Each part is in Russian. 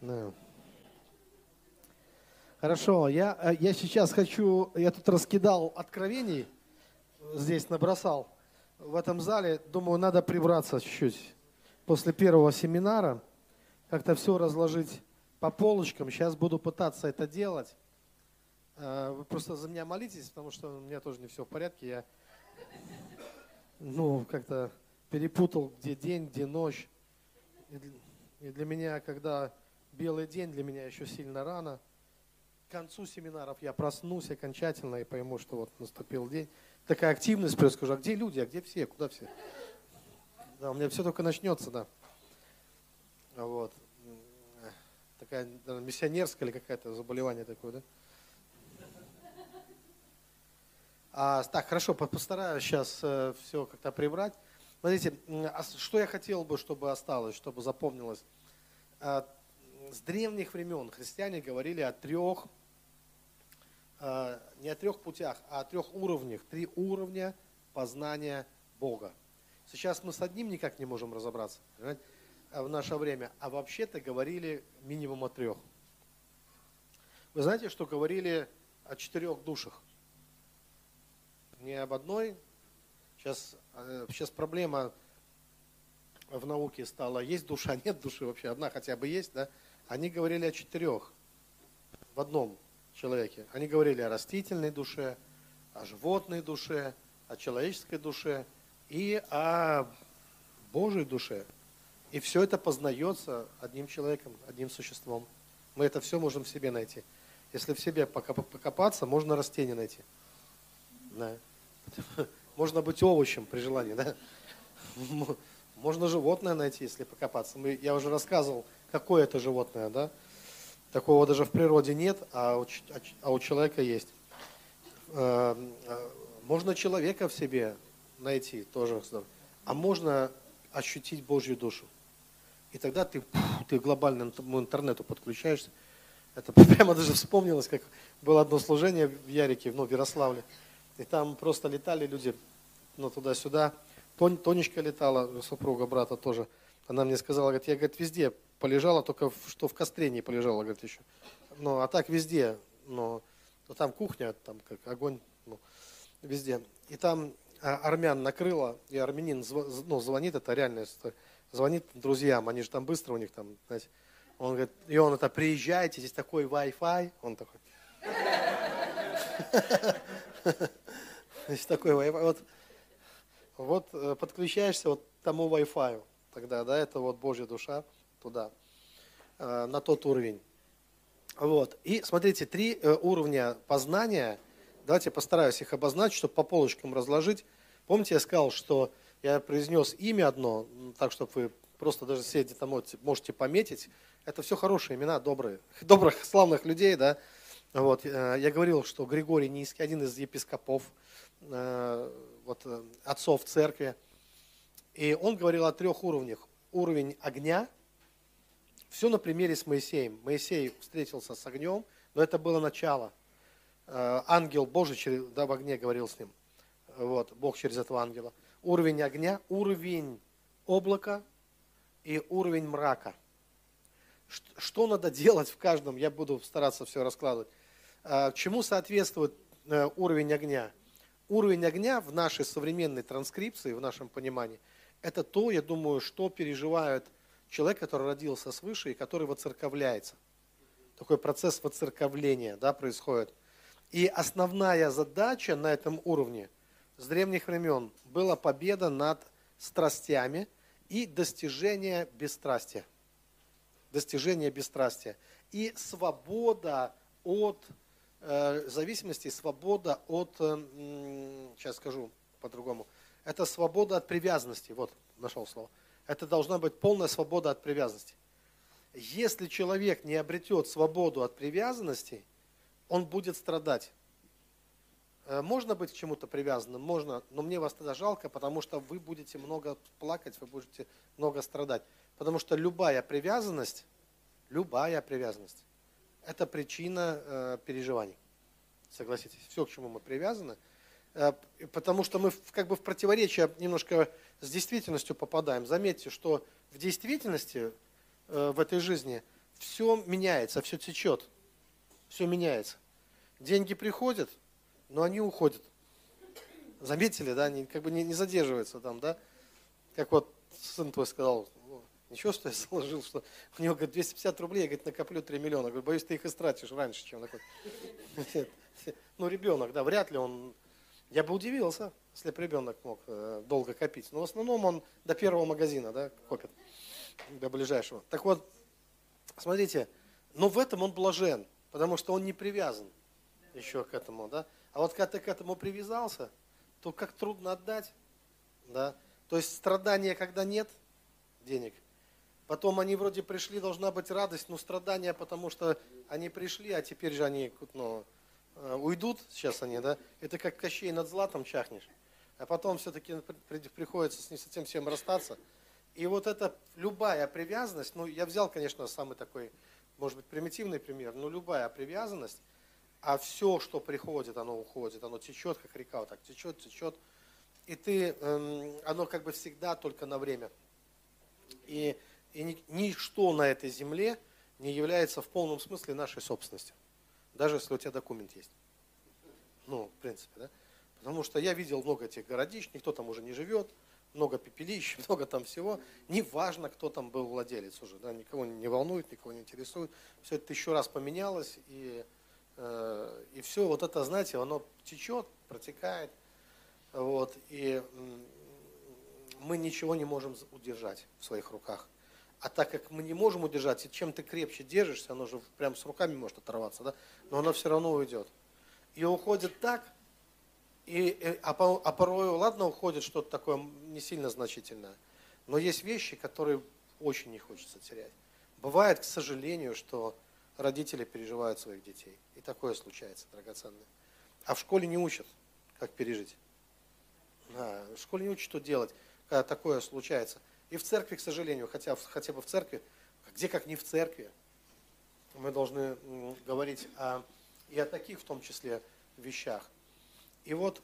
Да. Хорошо, я, э, я сейчас хочу, я тут раскидал откровений, здесь набросал в этом зале. Думаю, надо прибраться чуть-чуть после первого семинара, как-то все разложить по полочкам. Сейчас буду пытаться это делать. Э, вы просто за меня молитесь, потому что у меня тоже не все в порядке. Я ну, как-то перепутал, где день, где ночь. И для меня, когда белый день, для меня еще сильно рано. К концу семинаров я проснусь окончательно и пойму, что вот наступил день. Такая активность, плюс скажу, а где люди, а где все, куда все? Да, у меня все только начнется, да. Вот. Такая наверное, миссионерская или какая-то заболевание такое, да? А, так, хорошо, постараюсь сейчас э, все как-то прибрать. Смотрите, что я хотел бы, чтобы осталось, чтобы запомнилось. С древних времен христиане говорили о трех, а, не о трех путях, а о трех уровнях. Три уровня познания Бога. Сейчас мы с одним никак не можем разобраться в наше время, а вообще-то говорили минимум о трех. Вы знаете, что говорили о четырех душах? Не об одной, Сейчас, э, сейчас проблема в науке стала, есть душа, нет души вообще, одна хотя бы есть, да? Они говорили о четырех в одном человеке. Они говорили о растительной душе, о животной душе, о человеческой душе и о Божьей душе. И все это познается одним человеком, одним существом. Мы это все можем в себе найти. Если в себе покопаться, можно растение найти. Да. Можно быть овощем при желании, да? Можно животное найти, если покопаться. Я уже рассказывал, какое это животное, да? Такого даже в природе нет, а у, а у человека есть. Э, э, можно человека в себе найти, тоже. А можно ощутить Божью душу. И тогда ты, ты глобально интернету подключаешься. Это прямо даже вспомнилось, как было одно служение в Ярике, ну, в Ярославле. И там просто летали люди ну, туда-сюда. Тон, Тонечка летала, супруга брата тоже. Она мне сказала, говорит, я, говорит, везде полежала, только что в костре не полежала, говорит, еще. Ну, а так везде, но ну, там кухня, там как огонь, ну, везде. И там а, армян накрыло, и армянин ну, звонит, это реально, звонит друзьям, они же там быстро у них там, знаете. Он говорит, и он это, приезжайте, здесь такой Wi-Fi, он такой. Здесь такой Wi-Fi. Вот, вот э, подключаешься вот тому Wi-Fi, тогда, да, это вот Божья душа туда, э, на тот уровень. Вот. И смотрите, три э, уровня познания. Давайте постараюсь их обозначить, чтобы по полочкам разложить. Помните, я сказал, что я произнес имя одно, так, чтобы вы просто даже все где-то можете пометить. Это все хорошие имена, добрые, добрых, славных людей, да. Вот, я говорил, что Григорий Низкий, один из епископов, вот, э, отцов церкви. И он говорил о трех уровнях. Уровень огня. Все на примере с Моисеем. Моисей встретился с огнем, но это было начало. Э, ангел Божий через, да, в огне говорил с ним. Вот, Бог через этого ангела. Уровень огня, уровень облака и уровень мрака. Что надо делать в каждом, я буду стараться все раскладывать. Э, чему соответствует уровень огня? уровень огня в нашей современной транскрипции, в нашем понимании, это то, я думаю, что переживает человек, который родился свыше и который воцерковляется. Такой процесс воцерковления да, происходит. И основная задача на этом уровне с древних времен была победа над страстями и достижение бесстрастия. Достижение бесстрастия. И свобода от Э, зависимости свобода от, сейчас э, скажу по-другому, это свобода от привязанности, вот, нашел слово. Это должна быть полная свобода от привязанности. Если человек не обретет свободу от привязанности, он будет страдать. Э, можно быть к чему-то привязанным? Можно, но мне вас тогда жалко, потому что вы будете много плакать, вы будете много страдать. Потому что любая привязанность, любая привязанность, это причина э, переживаний. Согласитесь, все, к чему мы привязаны. Э, потому что мы как бы в противоречие немножко с действительностью попадаем. Заметьте, что в действительности э, в этой жизни все меняется, все течет, все меняется. Деньги приходят, но они уходят. Заметили, да, они как бы не, не задерживаются там, да? Как вот сын твой сказал, ничего, что я заложил, что у него, говорит, 250 рублей, я, говорит, накоплю 3 миллиона. Говорю, боюсь, ты их истратишь раньше, чем накоплю. Ну, ребенок, да, вряд ли он... Я бы удивился, если бы ребенок мог э, долго копить. Но в основном он до первого магазина, да, копит, до ближайшего. Так вот, смотрите, но в этом он блажен, потому что он не привязан еще к этому, да. А вот когда ты к этому привязался, то как трудно отдать, да. То есть страдания, когда нет денег, потом они вроде пришли, должна быть радость, но страдания, потому что они пришли, а теперь же они ну, уйдут, сейчас они, да, это как Кощей над златом чахнешь, а потом все-таки приходится с не совсем всем расстаться. И вот эта любая привязанность, ну я взял, конечно, самый такой, может быть, примитивный пример, но любая привязанность, а все, что приходит, оно уходит, оно течет, как река, вот так течет, течет, и ты, эм, оно как бы всегда только на время. И, и ничто на этой земле не является в полном смысле нашей собственностью. Даже если у тебя документ есть. Ну, в принципе, да. Потому что я видел много этих городищ, никто там уже не живет, много пепелищ, много там всего. Неважно, кто там был владелец уже, да, никого не волнует, никого не интересует. Все это еще раз поменялось, и, э, и все вот это, знаете, оно течет, протекает. Вот, и мы ничего не можем удержать в своих руках. А так как мы не можем удержать, и чем ты крепче держишься, оно же прям с руками может оторваться, да? но оно все равно уйдет. И уходит так, и, а, а порой, ладно, уходит что-то такое не сильно значительное, но есть вещи, которые очень не хочется терять. Бывает, к сожалению, что родители переживают своих детей. И такое случается, драгоценное. А в школе не учат, как пережить. Да, в школе не учат, что делать, когда такое случается. И в церкви, к сожалению, хотя хотя бы в церкви, где как не в церкви, мы должны говорить о, и о таких в том числе вещах. И вот,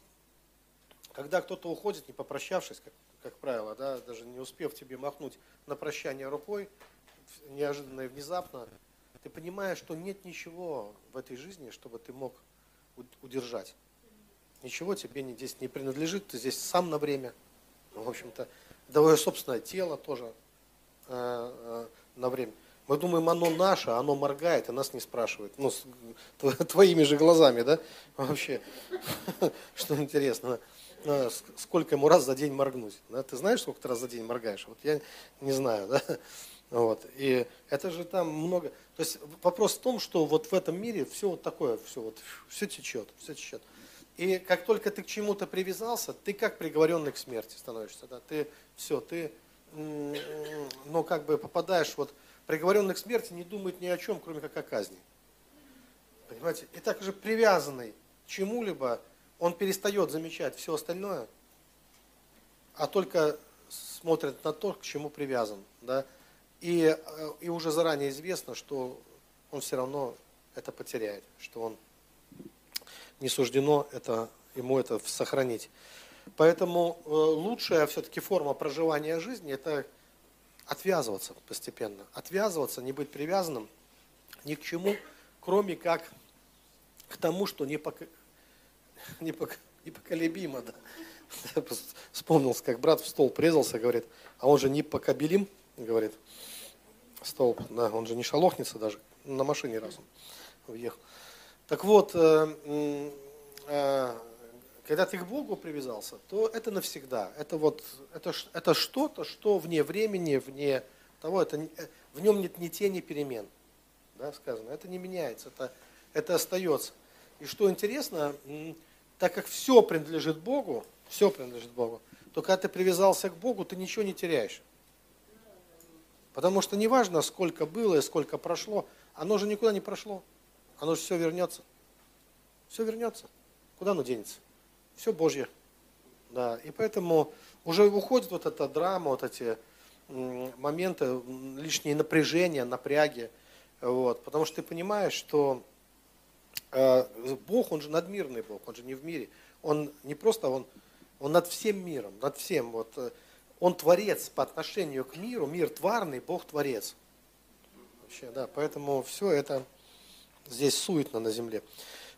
когда кто-то уходит, не попрощавшись, как, как правило, да, даже не успев тебе махнуть на прощание рукой, неожиданно и внезапно, ты понимаешь, что нет ничего в этой жизни, чтобы ты мог удержать. Ничего тебе здесь не принадлежит, ты здесь сам на время. Ну, в общем-то, твое собственное тело тоже э, э, на время. Мы думаем, оно наше, оно моргает, и нас не спрашивает. Ну, с, твоими же глазами, да? Вообще, что интересно. А, сколько ему раз за день моргнуть? Ты знаешь, сколько ты раз за день моргаешь? Вот я не знаю, да? Вот. И это же там много. То есть вопрос в том, что вот в этом мире все вот такое, все вот, все течет, все течет. И как только ты к чему-то привязался, ты как приговоренный к смерти становишься. Да? Ты все, ты, ну, как бы попадаешь вот приговоренный к смерти не думает ни о чем, кроме как о казни. Понимаете? И так же привязанный к чему-либо, он перестает замечать все остальное, а только смотрит на то, к чему привязан. Да? И, э, и уже заранее известно, что он все равно это потеряет, что он не суждено это, ему это сохранить. Поэтому э, лучшая все-таки форма проживания жизни – это отвязываться постепенно. Отвязываться, не быть привязанным ни к чему, кроме как к тому, что непок... Непок... непоколебимо. Да. Вспомнился, как брат в стол презался, говорит, а он же непокобелим, говорит, столб, да, он же не шалохнется даже, на машине раз он въехал. Так вот, э, э, когда ты к Богу привязался, то это навсегда. Это вот это, это что-то, что вне времени, вне того, это, э, в нем нет ни тени перемен. Да, сказано. Это не меняется, это, это остается. И что интересно, так как все принадлежит Богу, все принадлежит Богу, то когда ты привязался к Богу, ты ничего не теряешь. Потому что неважно, сколько было и сколько прошло, оно же никуда не прошло. Оно же все вернется. Все вернется. Куда оно денется? все Божье. Да, и поэтому уже уходит вот эта драма, вот эти моменты, лишние напряжения, напряги. Вот, потому что ты понимаешь, что э, Бог, Он же надмирный Бог, Он же не в мире. Он не просто, Он, он над всем миром, над всем. Вот, э, он творец по отношению к миру, мир тварный, Бог творец. Вообще, да, поэтому все это здесь суетно на земле.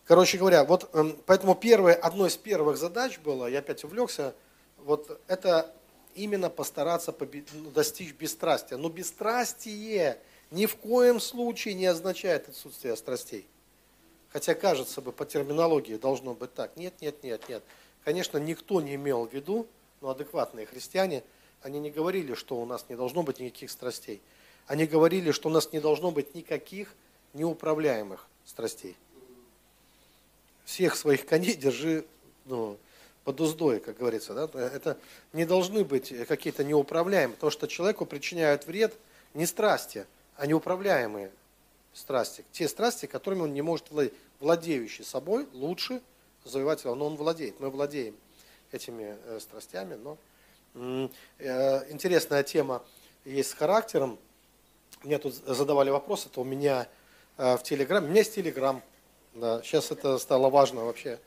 Короче говоря, вот эм, поэтому первое, одной из первых задач было, я опять увлекся, вот это именно постараться ну, достичь бесстрастия. Но бесстрастие ни в коем случае не означает отсутствие страстей. Хотя, кажется бы, по терминологии должно быть так. Нет, нет, нет, нет. Конечно, никто не имел в виду, но адекватные христиане, они не говорили, что у нас не должно быть никаких страстей. Они говорили, что у нас не должно быть никаких неуправляемых страстей. Всех своих коней держи ну, под уздой, как говорится. Да? Это не должны быть какие-то неуправляемые, потому что человеку причиняют вред не страсти, а неуправляемые страсти. Те страсти, которыми он не может владеть. Владеющий собой лучше завоевать но он владеет. Мы владеем этими э, страстями, но э, интересная тема есть с характером. Мне тут задавали вопрос, это у меня в Телеграм. У меня есть Телеграм. Да, сейчас это стало важно вообще.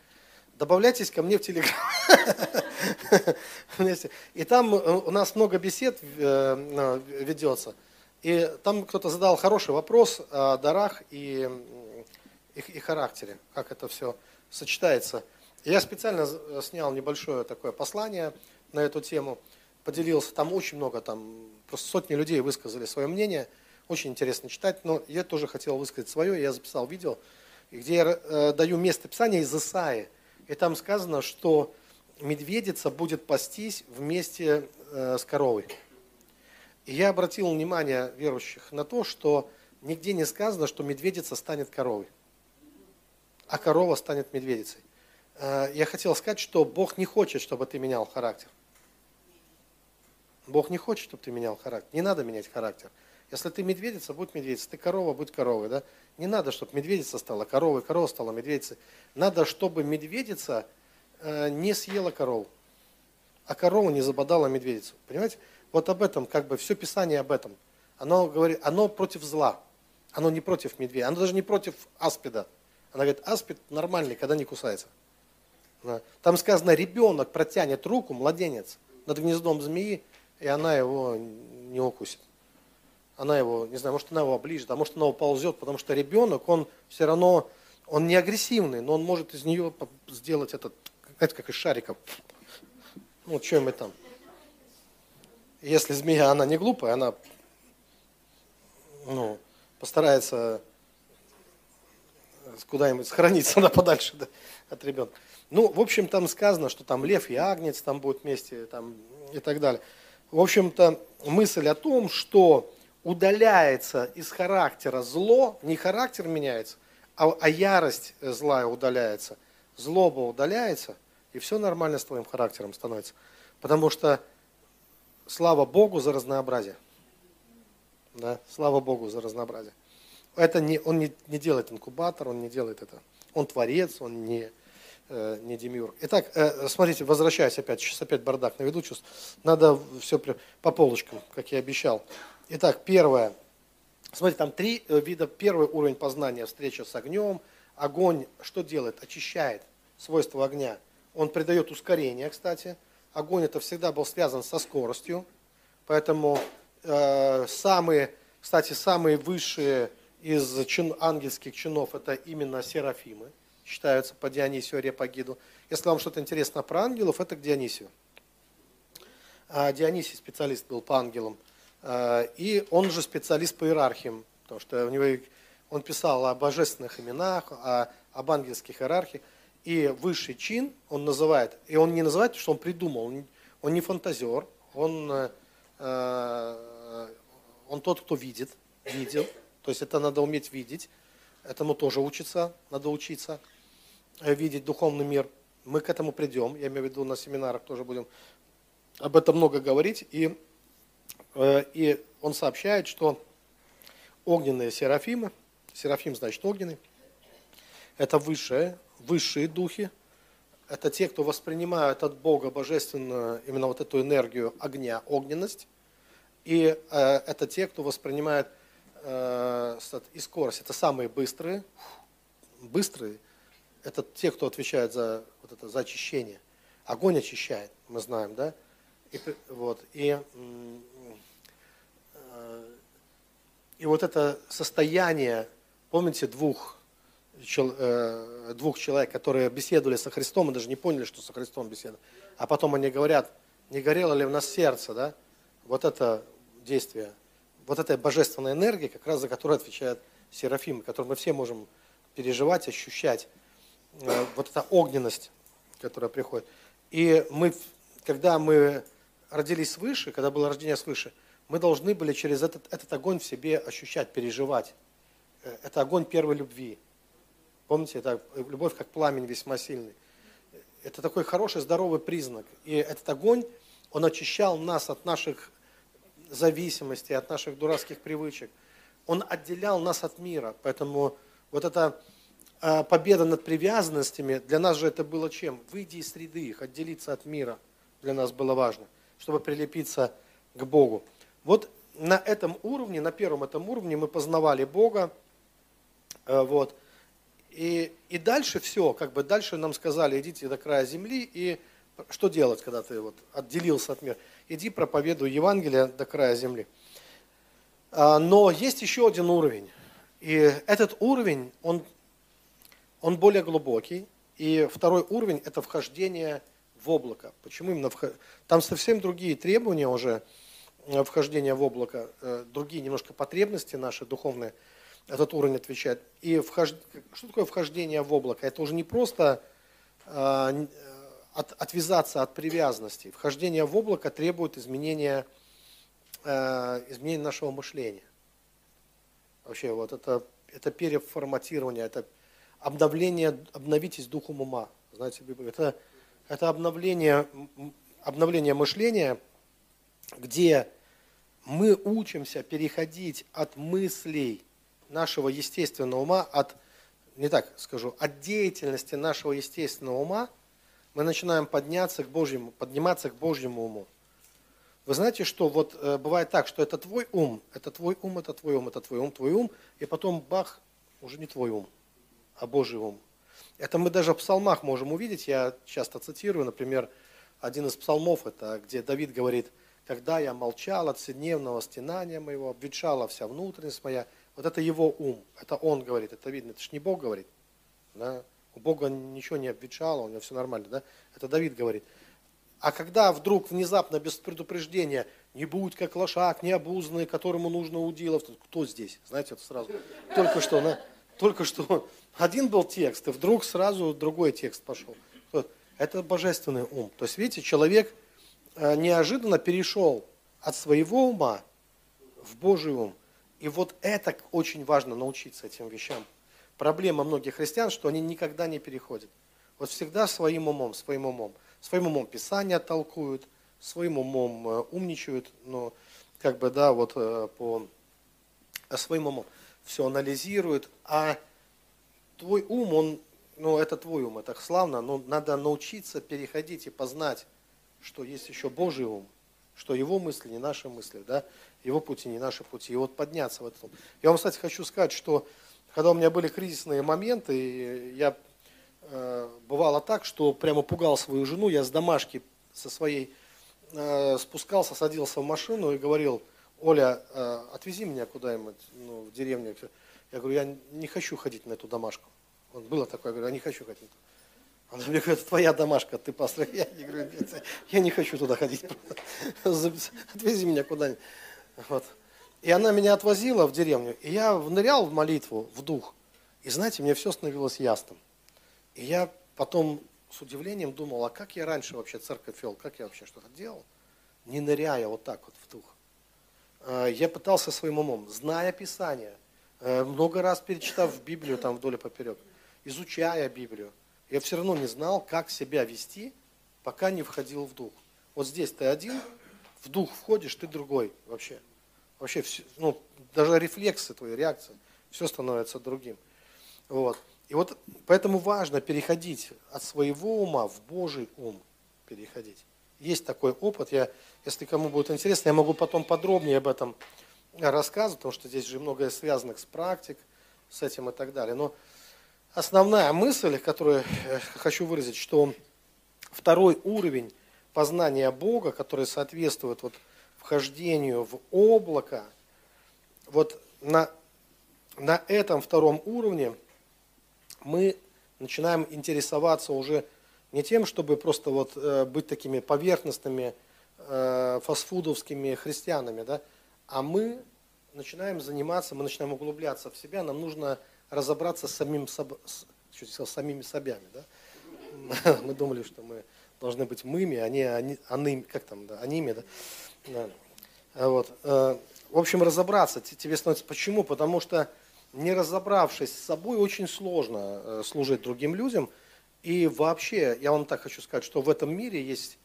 Добавляйтесь ко мне в Телеграм. И там у нас много бесед ведется. И там кто-то задал хороший вопрос о дарах и, и, и характере, как это все сочетается. Я специально снял небольшое такое послание на эту тему, поделился, там очень много, там просто сотни людей высказали свое мнение, очень интересно читать, но я тоже хотел высказать свое, я записал видео, где я э, даю место писания из Исаи, и там сказано, что медведица будет пастись вместе э, с коровой. И я обратил внимание верующих на то, что нигде не сказано, что медведица станет коровой, а корова станет медведицей. Э, я хотел сказать, что Бог не хочет, чтобы ты менял характер. Бог не хочет, чтобы ты менял характер. Не надо менять характер. Если ты медведица, будь медведица. Ты корова, будь коровой. Да? Не надо, чтобы медведица стала коровой, корова стала медведицей. Надо, чтобы медведица э, не съела корову, а корова не забодала медведицу. Понимаете? Вот об этом, как бы все Писание об этом. Оно говорит, оно против зла. Оно не против медведя. Оно даже не против аспида. Она говорит, аспид нормальный, когда не кусается. Там сказано, ребенок протянет руку, младенец, над гнездом змеи, и она его не укусит. Она его, не знаю, может она его оближет, а может она уползет, потому что ребенок, он все равно, он не агрессивный, но он может из нее сделать этот, как, как из шариков. Ну, что-нибудь там. Если змея, она не глупая, она ну, постарается куда-нибудь сохраниться она подальше да, от ребенка. Ну, в общем, там сказано, что там лев и агнец там будут вместе там, и так далее. В общем-то, мысль о том, что удаляется из характера зло, не характер меняется, а, а ярость злая удаляется, злоба удаляется, и все нормально с твоим характером становится. Потому что слава Богу за разнообразие. Да, слава Богу за разнообразие. Это не, он не, не делает инкубатор, он не делает это. Он творец, он не, э, не демиур. Итак, э, смотрите, возвращаясь опять, сейчас опять бардак наведу, чувств. Надо все по полочкам, как я обещал. Итак, первое. Смотрите, там три э, вида. Первый уровень познания, встреча с огнем. Огонь что делает? Очищает свойства огня. Он придает ускорение, кстати. Огонь это всегда был связан со скоростью. Поэтому э, самые, кстати, самые высшие из чин, ангельских чинов это именно серафимы, считаются по Дионисию Репагиду. Если вам что-то интересно про ангелов, это к Дионисию. А Дионисий специалист был по ангелам. А, и он же специалист по иерархиям, потому что у него, он писал о божественных именах, о, об ангельских иерархиях. И высший чин он называет, и он не называет, что он придумал, он, он не фантазер, он, э, э он тот, кто видит, видел, то есть это надо уметь видеть. Этому тоже учиться, надо учиться э, видеть духовный мир. Мы к этому придем, я имею в виду на семинарах тоже будем об этом много говорить. И, э, и он сообщает, что огненные серафимы, серафим значит огненный, это высшие, высшие духи, это те, кто воспринимают от Бога божественную именно вот эту энергию огня, огненность, и э, это те, кто воспринимает Э, и скорость. Это самые быстрые. Быстрые – это те, кто отвечает за, вот это, за очищение. Огонь очищает, мы знаем, да? И, вот, и, э, И вот это состояние, помните, двух, э, двух человек, которые беседовали со Христом, и даже не поняли, что со Христом беседовали. А потом они говорят, не горело ли в нас сердце, да? Вот это действие, вот эта божественная энергия, как раз за которую отвечает Серафим, которую мы все можем переживать, ощущать. Э, вот эта огненность, которая приходит. И мы, когда мы родились свыше, когда было рождение свыше, мы должны были через этот, этот огонь в себе ощущать, переживать. Э, это огонь первой любви. Помните, это любовь как пламень весьма сильный. Это такой хороший, здоровый признак. И этот огонь, он очищал нас от наших зависимостей, от наших дурацких привычек. Он отделял нас от мира. Поэтому вот эта а, победа над привязанностями, для нас же это было чем? Выйти из среды их, отделиться от мира. Для нас было важно, чтобы прилепиться к Богу. Вот на этом уровне, на первом этом уровне мы познавали Бога. Э, вот. И, и дальше все, как бы дальше нам сказали, идите до края земли, и что делать, когда ты вот отделился от мира? Иди проповедуй Евангелие до края земли. А, но есть еще один уровень. И этот уровень, он, он более глубокий. И второй уровень – это вхождение в облако. Почему именно вход... Там совсем другие требования уже вхождения в облако, э, другие немножко потребности наши духовные этот уровень отвечает. И вхож... что такое вхождение в облако? Это уже не просто э, от, отвязаться от привязанности. Вхождение в облако требует изменения, изменения нашего мышления. Вообще, вот это, это переформатирование, это обновление, обновитесь духом ума. Знаете, это, это обновление, обновление мышления, где мы учимся переходить от мыслей нашего естественного ума, от, не так скажу, от деятельности нашего естественного ума, мы начинаем подняться к Божьему, подниматься к Божьему уму. Вы знаете, что вот э, бывает так, что это твой ум, это твой ум, это твой ум, это твой ум, твой ум, и потом бах, уже не твой ум, а Божий ум. Это мы даже в псалмах можем увидеть, я часто цитирую, например, один из псалмов, это где Давид говорит, когда я молчал от вседневного стенания моего, обветшала вся внутренность моя, вот это его ум, это он говорит, это видно, это же не Бог говорит. Да? У Бога ничего не обветшало, у него все нормально, да? Это Давид говорит. А когда вдруг внезапно, без предупреждения, не будь как лошак, необузанный, которому нужно удилов, кто здесь? Знаете, это сразу. Только что, на, только что один был текст, и вдруг сразу другой текст пошел. Это божественный ум. То есть, видите, человек неожиданно перешел от своего ума в Божий ум. И вот это очень важно научиться этим вещам. Проблема многих христиан, что они никогда не переходят. Вот всегда своим умом, своим умом своим умом Писание толкуют, своим умом э, умничают, но как бы, да, вот э, по э, своим умом все анализируют, а твой ум, он, ну, это твой ум, это славно, но надо научиться переходить и познать, что есть еще Божий ум, что его мысли не наши мысли, да, его пути не наши пути, и вот подняться в этом. Я вам, кстати, хочу сказать, что когда у меня были кризисные моменты, я Э, бывало так, что прямо пугал свою жену. Я с домашки со своей э, спускался, садился в машину и говорил, Оля, э, отвези меня куда-нибудь ну, в деревню. Я говорю, я не хочу ходить на эту домашку. Вот было такое, я говорю, я не хочу ходить. Она мне говорит, это твоя домашка, ты пастор. Я, я говорю, я не хочу туда ходить. Отвези меня куда-нибудь. Вот. И она меня отвозила в деревню, и я нырял в молитву, в дух. И знаете, мне все становилось ясным. И я потом с удивлением думал, а как я раньше вообще церковь вел, как я вообще что-то делал, не ныряя вот так вот в дух. А, я пытался своим умом, зная Писание, э, много раз перечитав Библию там вдоль и поперек, изучая Библию, я все равно не знал, как себя вести, пока не входил в дух. Вот здесь ты один, в дух входишь, ты другой вообще. Вообще, ну, даже рефлексы твои, реакции, все становится другим. Вот. И вот поэтому важно переходить от своего ума в Божий ум переходить. Есть такой опыт, я, если кому будет интересно, я могу потом подробнее об этом рассказывать, потому что здесь же многое связано с практик, с этим и так далее. Но основная мысль, которую я хочу выразить, что второй уровень познания Бога, который соответствует вот вхождению в облако, вот на, на этом втором уровне мы начинаем интересоваться уже не тем, чтобы просто вот э, быть такими поверхностными э, фастфудовскими христианами, да, а мы начинаем заниматься, мы начинаем углубляться в себя, нам нужно разобраться с самим собой, чуть сказал, самими собями, да. Мы думали, что мы должны быть мыми, а не они, они как там, да, аними, да. да. А вот. Э, в общем, разобраться тебе становится. Почему? Потому что не разобравшись с собой, очень сложно э, служить другим людям. И вообще, я вам так хочу сказать, что в этом мире есть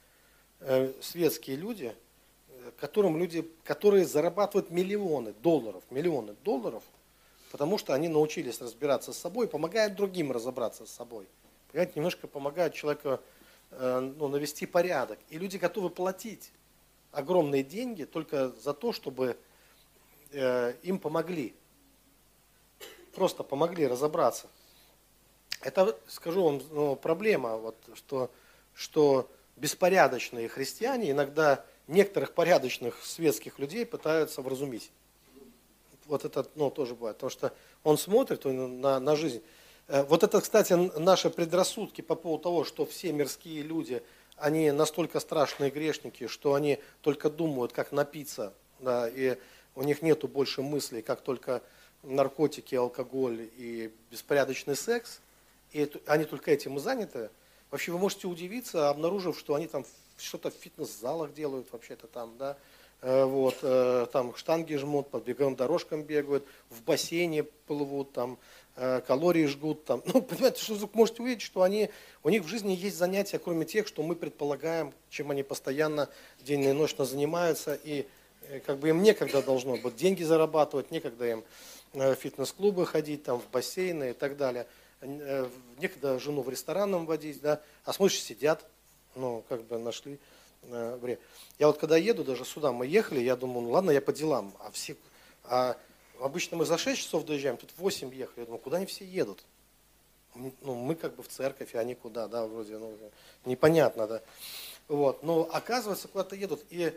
э, светские люди, которым люди, которые зарабатывают миллионы долларов, миллионы долларов, потому что они научились разбираться с собой, помогают другим разобраться с собой. Понимаете, немножко помогают человеку э, ну, навести порядок. И люди готовы платить огромные деньги только за то, чтобы э, им помогли. Просто помогли разобраться. Это, скажу вам, ну, проблема, вот, что, что беспорядочные христиане иногда некоторых порядочных светских людей пытаются вразумить. Вот это ну, тоже бывает, потому что он смотрит на, на жизнь. Э, вот это, кстати, наши предрассудки по поводу того, что все мирские люди, они настолько страшные грешники, что они только думают, как напиться, да, и у них нету больше мыслей, как только наркотики, алкоголь и беспорядочный секс, и они только этим и заняты. Вообще вы можете удивиться, обнаружив, что они там что-то в фитнес-залах делают вообще-то там, да, вот, э, там штанги жмут, по беговым дорожкам бегают, в бассейне плывут, там, э, калории жгут, там, ну, понимаете, что вы можете увидеть, что они, у них в жизни есть занятия, кроме тех, что мы предполагаем, чем они постоянно день и ночь занимаются, и как бы им некогда должно быть деньги зарабатывать, некогда им в фитнес-клубы ходить, там, в бассейны и так далее. Некогда жену в ресторанном водить, да, а смотришь, сидят, ну, как бы нашли э, время. Я вот когда еду, даже сюда мы ехали, я думаю, ну ладно, я по делам, а все, а обычно мы за 6 часов доезжаем, тут 8 ехали, я думаю, куда они все едут? Ну, мы как бы в церковь, а они куда, да, вроде, ну, непонятно, да. Вот, но оказывается, куда-то едут. И,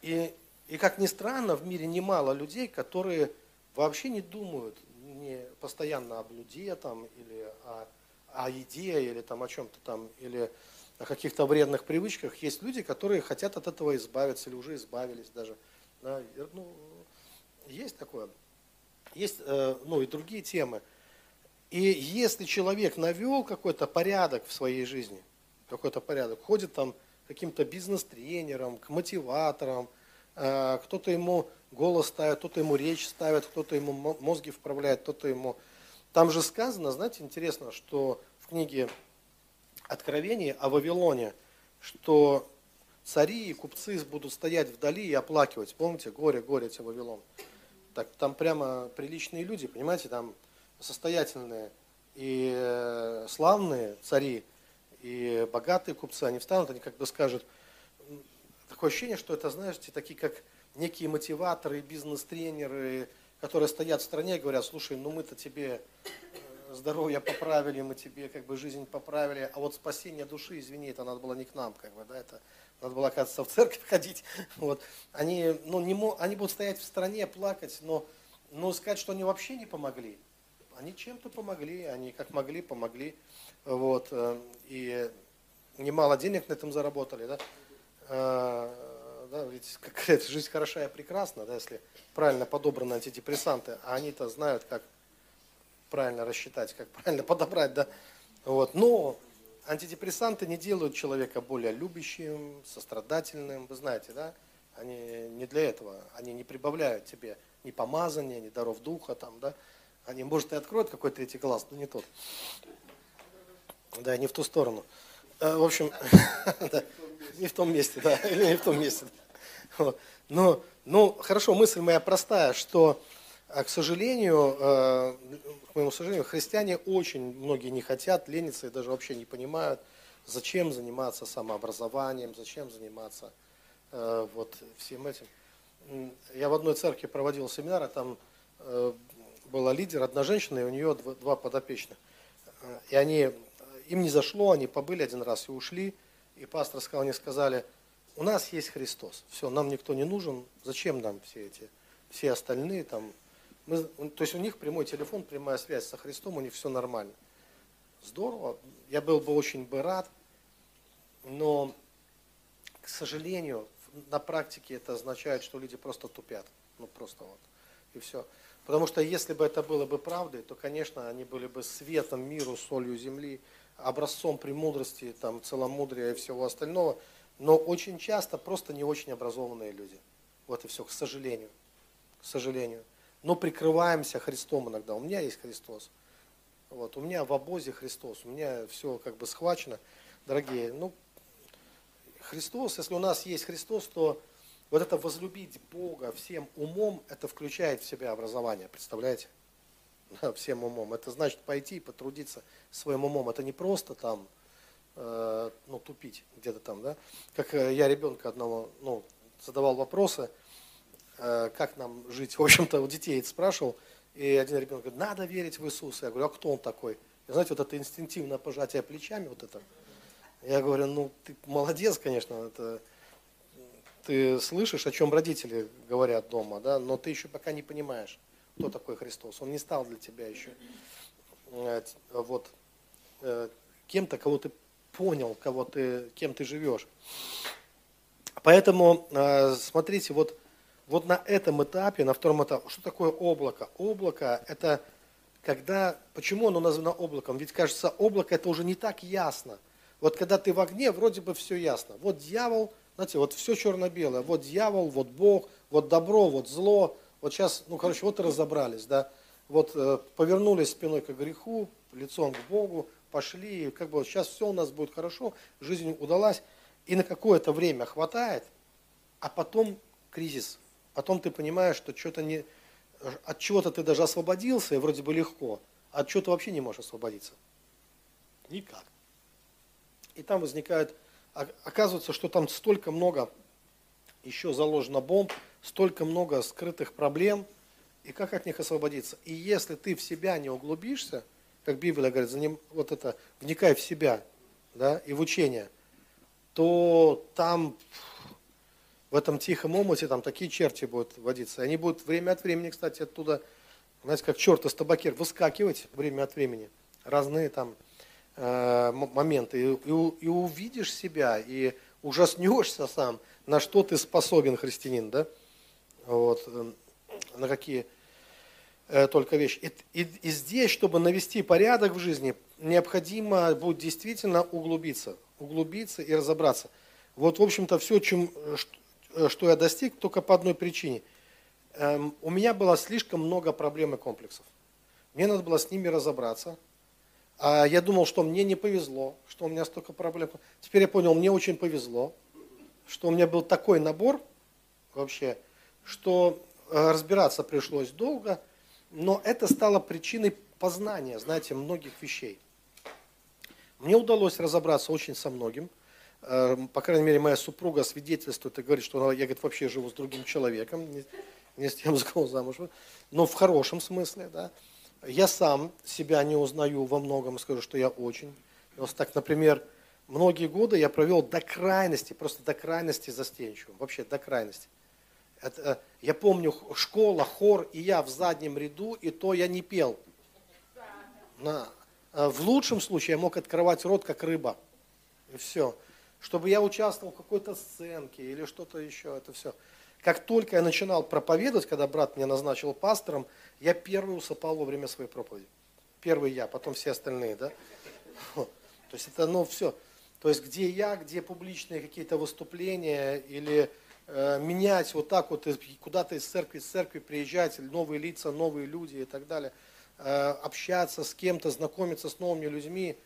и, и как ни странно, в мире немало людей, которые вообще не думают не постоянно об блюде там, или о, о еде, или там о чем-то там, или о каких-то вредных привычках, есть люди, которые хотят от этого избавиться или уже избавились даже. Да, ну, есть такое. Есть э, ну, и другие темы. И если человек навел какой-то порядок в своей жизни, какой-то порядок, ходит там каким-то бизнес-тренером, к мотиваторам, э, кто-то ему голос ставит, кто-то ему речь ставит, кто-то ему мозги вправляет, кто-то ему... Там же сказано, знаете, интересно, что в книге Откровении о Вавилоне, что цари и купцы будут стоять вдали и оплакивать. Помните, горе, горе тебе Вавилон. Так, там прямо приличные люди, понимаете, там состоятельные и э, славные цари, и богатые купцы, они встанут, они как бы скажут, такое ощущение, что это, знаете, такие как некие мотиваторы, бизнес-тренеры, которые стоят в стране и говорят, слушай, ну мы-то тебе здоровье поправили, мы тебе как бы жизнь поправили, а вот спасение души, извини, это надо было не к нам, как бы, да, это надо было, оказывается, в церковь ходить. Вот. Они, ну, не, они будут стоять в стране, плакать, но, но сказать, что они вообще не помогли. Они чем-то помогли, они как могли, помогли. Вот. Э, и немало денег на этом заработали, да. А, да, ведь как жизнь хороша и прекрасна, да, если правильно подобраны антидепрессанты, а они-то знают, как правильно рассчитать, как правильно подобрать, да. Вот. Но антидепрессанты не делают человека более любящим, сострадательным, вы знаете, да. Они не для этого, они не прибавляют тебе ни помазания, ни даров духа, там, да. Они, может, и откроют какой-то третий глаз, но не тот. Да, не в ту сторону. Э, в общем, не в том месте, да, или не в том месте. Но, ну, хорошо, мысль моя простая, что а, к сожалению, э, к моему сожалению, христиане очень многие не хотят, ленятся и даже вообще не понимают, зачем заниматься самообразованием, зачем заниматься э, вот всем этим. Я в одной церкви проводил семинар, а там э, была лидер, одна женщина, и у нее два подопечных. И они, им не зашло, они побыли один раз и ушли. И пастор сказал, они сказали, у нас есть Христос, все, нам никто не нужен, зачем нам все эти, все остальные там Мы, то есть у них прямой телефон, прямая связь со Христом, у них все нормально. Здорово, я был бы очень бы рад, но, к сожалению, на практике это означает, что люди просто тупят. Ну просто вот. И все. Потому что если бы это было бы правдой, то, конечно, они были бы светом миру, солью земли, образцом премудрости, там, целомудрия и всего остального. Но очень часто просто не очень образованные люди. Вот и все, к сожалению. К сожалению. Но прикрываемся Христом иногда. У меня есть Христос. Вот, у меня в обозе Христос. У меня все как бы схвачено. Дорогие, ну, Христос, если у нас есть Христос, то вот это возлюбить Бога всем умом, это включает в себя образование, представляете? всем умом. Это значит пойти и потрудиться своим умом. Это не просто там, э, ну, тупить где-то там, да. Как э, я ребенка одного, ну, задавал вопросы, как нам жить. В общем-то, у детей это спрашивал, и один ребенок говорит, надо верить в Иисуса. Я говорю, а кто он такой? И знаете, вот это инстинктивное пожатие плечами, вот это. Я говорю, ну, ты молодец, конечно, это ты слышишь, о чем родители говорят дома, да, но ты еще пока не понимаешь, кто такой Христос. Он не стал для тебя еще э, вот, э, кем-то, кого ты понял, кого ты, кем ты живешь. Поэтому, э, смотрите, вот, вот на этом этапе, на втором этапе, что такое облако? Облако – это когда, почему оно названо облаком? Ведь кажется, облако – это уже не так ясно. Вот когда ты в огне, вроде бы все ясно. Вот дьявол – знаете, вот все черно-белое. Вот дьявол, вот Бог, вот добро, вот зло. Вот сейчас, ну, короче, вот и разобрались, да. Вот э, повернулись спиной к греху, лицом к Богу, пошли, как бы вот сейчас все у нас будет хорошо, жизнь удалась, и на какое-то время хватает, а потом кризис. Потом ты понимаешь, что что-то не, от чего-то ты даже освободился, и вроде бы легко, а от чего-то вообще не можешь освободиться. Никак. И там возникают оказывается, что там столько много еще заложено бомб, столько много скрытых проблем, и как от них освободиться. И если ты в себя не углубишься, как Библия говорит, за ним, вот это, вникай в себя, да, и в учение, то там, в этом тихом омуте, там такие черти будут водиться. Они будут время от времени, кстати, оттуда, знаете, как черт из табакер, выскакивать время от времени. Разные там Э, моменты, и, и, и увидишь себя, и ужаснешься сам, на что ты способен, христианин, да? Вот, э, на какие э, только вещи. И, и, и здесь, чтобы навести порядок в жизни, необходимо будет действительно углубиться, углубиться и разобраться. Вот, в общем-то, все, чем, что, что я достиг, только по одной причине. Эм, у меня было слишком много проблем и комплексов. Мне надо было с ними разобраться – а я думал, что мне не повезло, что у меня столько проблем. Теперь я понял, мне очень повезло, что у меня был такой набор вообще, что э, разбираться пришлось долго, но это стало причиной познания, знаете, многих вещей. Мне удалось разобраться очень со многим. Э, по крайней мере, моя супруга свидетельствует и говорит, что она, я говорит, вообще живу с другим человеком, не, не с тем, с кем замуж. Но в хорошем смысле, да. Я сам себя не узнаю во многом, скажу, что я очень. Вот так, например, многие годы я провел до крайности, просто до крайности застенчивым, вообще до крайности. Это, э, я помню, школа, хор, и я в заднем ряду, и то я не пел. На. Э, в лучшем случае я мог открывать рот, как рыба. И все. Чтобы я участвовал в какой-то сценке или что-то еще, это все. Как только я начинал проповедовать, когда брат меня назначил пастором, я первый усыпал во время своей проповеди. Первый я, потом все остальные, да? То есть это, ну, все. То есть где я, где публичные какие-то выступления или э, менять вот так вот куда-то из церкви, из церкви приезжать, новые лица, новые люди и так далее, э, общаться с кем-то, знакомиться с новыми людьми.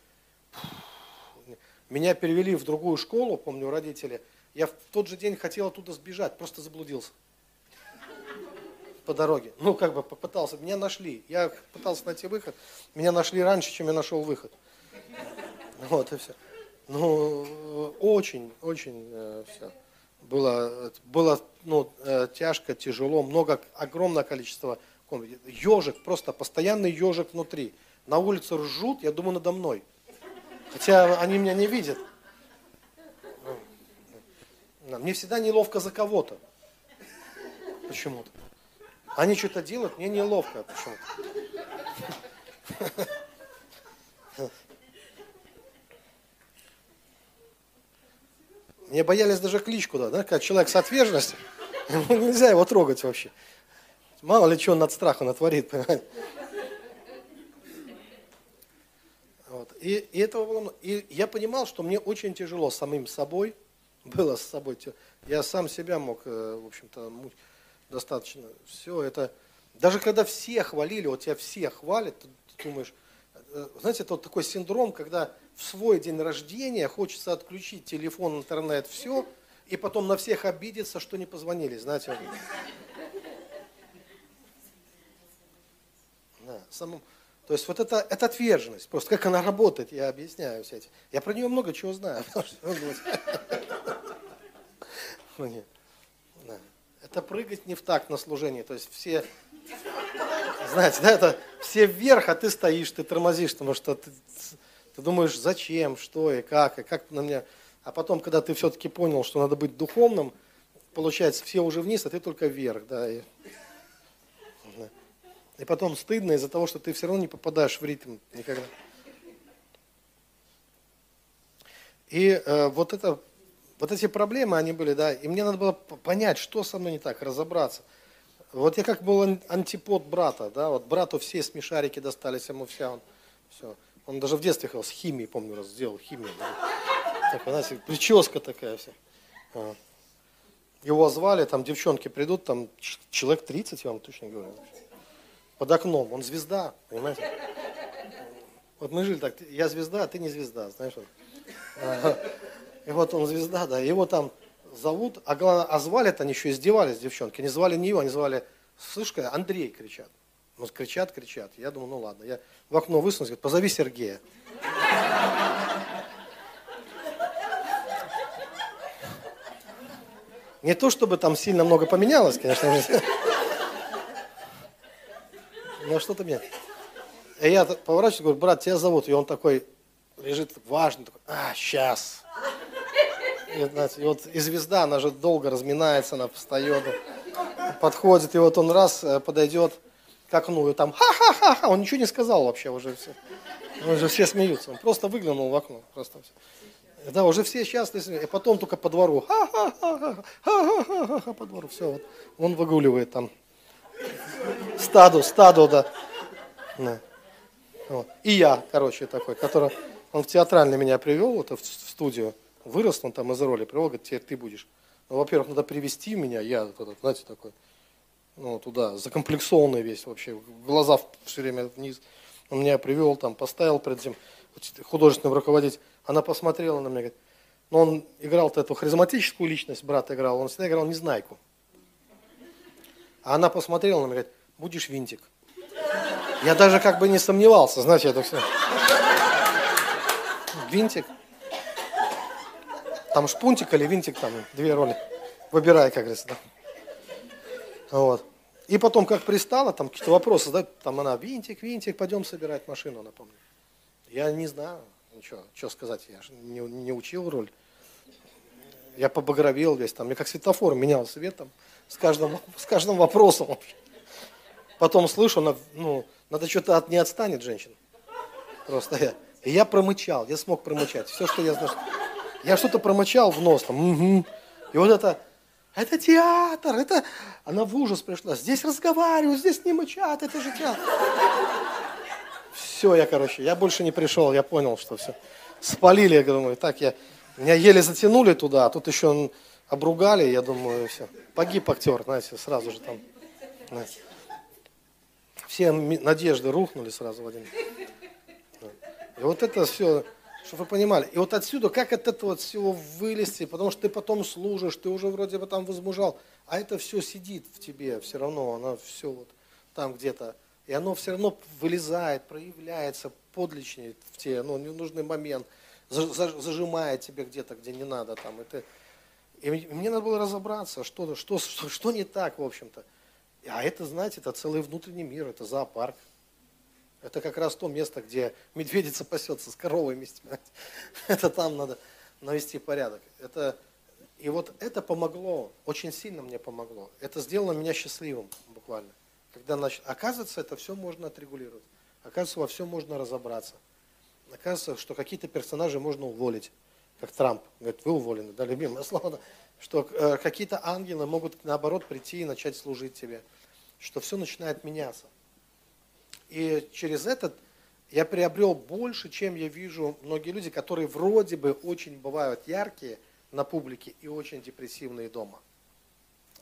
Меня перевели в другую школу, помню, родители – я в тот же день хотел оттуда сбежать, просто заблудился по дороге. Ну, как бы попытался. Меня нашли. Я пытался найти выход. Меня нашли раньше, чем я нашел выход. Вот и все. Ну, очень, очень э, все. Было, было ну, э, тяжко, тяжело, много, огромное количество Ежик, просто постоянный ежик внутри. На улице ржут, я думаю, надо мной. Хотя они меня не видят. Мне всегда неловко за кого-то. Почему-то. Они что-то делают, мне неловко почему-то. Мне боялись даже кличку, да, да, когда человек с отверженностью, нельзя его трогать вообще. Мало ли что он от страха натворит, понимаете. Вот. И, и, этого было, и я понимал, что мне очень тяжело самим собой, было с собой. Я сам себя мог, э, в общем-то, достаточно. Все это, даже когда все хвалили, вот тебя все хвалят, ты, ты думаешь, э, знаете, это вот такой синдром, когда в свой день рождения хочется отключить телефон, интернет, все, и потом на всех обидеться, что не позвонили, знаете. Да, самому, то есть вот это, это отверженность. Просто как она работает, я объясняю все эти. Я про нее много чего знаю. Ну, это прыгать не в такт на служении. То есть все, знаете, да, это все вверх, а ты стоишь, ты тормозишь, потому что ты, ты думаешь, зачем, что и как, и как на меня. А потом, когда ты все-таки понял, что надо быть духовным, получается, все уже вниз, а ты только вверх, да. И, и потом стыдно из-за того, что ты все равно не попадаешь в ритм никогда. И э, вот, это, вот эти проблемы, они были, да, и мне надо было понять, что со мной не так, разобраться. Вот я как был антипод брата, да, вот брату все смешарики достались, ему вся, он, все. Он даже в детстве ходил с химией, помню, раз сделал химию. Да. Так, знаете, прическа такая вся. А. Его звали, там девчонки придут, там человек 30, я вам точно говорю под окном. Он звезда, понимаете? Вот мы жили так, я звезда, а ты не звезда, знаешь. И вот он звезда, да, его там зовут, а, главное, а звали-то они еще издевались, девчонки. Не звали не его, они звали, слышь, Андрей кричат. Ну, кричат, кричат. Я думаю, ну ладно. Я в окно высунулся, говорит, позови Сергея. Не то, чтобы там сильно много поменялось, конечно ну что-то мне. И я поворачиваюсь, говорю, брат, тебя зовут. И он такой лежит важный, такой, а, сейчас. И, знаете, и вот и звезда, она же долго разминается, она встает, подходит, и вот он раз э, подойдет к окну, и там ха-ха-ха-ха, он ничего не сказал вообще уже все. Уже все смеются, он просто выглянул в окно, просто все. Да, уже все счастливы, и потом только по двору, ха-ха-ха-ха, ха-ха-ха-ха, по двору, все, вот, он выгуливает там Стаду, стаду, да. да. Вот. И я, короче, такой, который, он в театральный меня привел, вот в студию, вырос он там из роли, привел, говорит, теперь ты будешь. Ну, во-первых, надо привести меня, я, этот, знаете, такой, ну, туда, закомплексованный весь вообще, глаза все время вниз. Он меня привел, там, поставил перед этим художественным руководителем. Она посмотрела на меня, говорит, но он играл-то эту харизматическую личность, брат играл, он всегда играл незнайку. А она посмотрела на меня говорит, будешь винтик. Я даже как бы не сомневался, знаете, это все. Винтик. Там шпунтик или винтик, там две роли. Выбирай, как говорится. Да. Вот. И потом, как пристала, там какие-то вопросы задать, там она, винтик, винтик, пойдем собирать машину, напомню. Я не знаю, ничего, что сказать, я же не, не учил роль. Я побагровел весь, там, я как светофор менял свет там, с каждым, с каждым вопросом. Потом слышу, ну, надо что-то от, не отстанет женщина. Просто я. И я промычал, я смог промычать. Все, что я знаю. Я что-то промычал в нос там. Угу. И вот это, это театр, это... Она в ужас пришла. Здесь разговаривают, здесь не мычат, это же театр. Все, я, короче, я больше не пришел, я понял, что все. Спалили, я думаю, так я... Меня еле затянули туда, а тут еще обругали, я думаю, все. Погиб актер, знаете, сразу же там. Знаете. Все надежды рухнули сразу в один. И вот это все, чтобы вы понимали. И вот отсюда, как от этого вот всего вылезти, потому что ты потом служишь, ты уже вроде бы там возмужал, а это все сидит в тебе все равно, оно все вот там где-то. И оно все равно вылезает, проявляется подличнее в тебе, ну, ненужный момент, зажимает тебе где-то, где не надо там. И ты, и мне надо было разобраться, что, что, что, что не так, в общем-то. А это, знаете, это целый внутренний мир, это зоопарк. Это как раз то место, где медведица пасется с вместе. Это там надо навести порядок. Это, и вот это помогло, очень сильно мне помогло. Это сделало меня счастливым буквально. Когда нач... Оказывается, это все можно отрегулировать. Оказывается, во всем можно разобраться. Оказывается, что какие-то персонажи можно уволить, как Трамп. Говорит, вы уволены, да, любимое слово. Что э, какие-то ангелы могут, наоборот, прийти и начать служить тебе. Что все начинает меняться. И через этот я приобрел больше, чем я вижу многие люди, которые вроде бы очень бывают яркие на публике и очень депрессивные дома.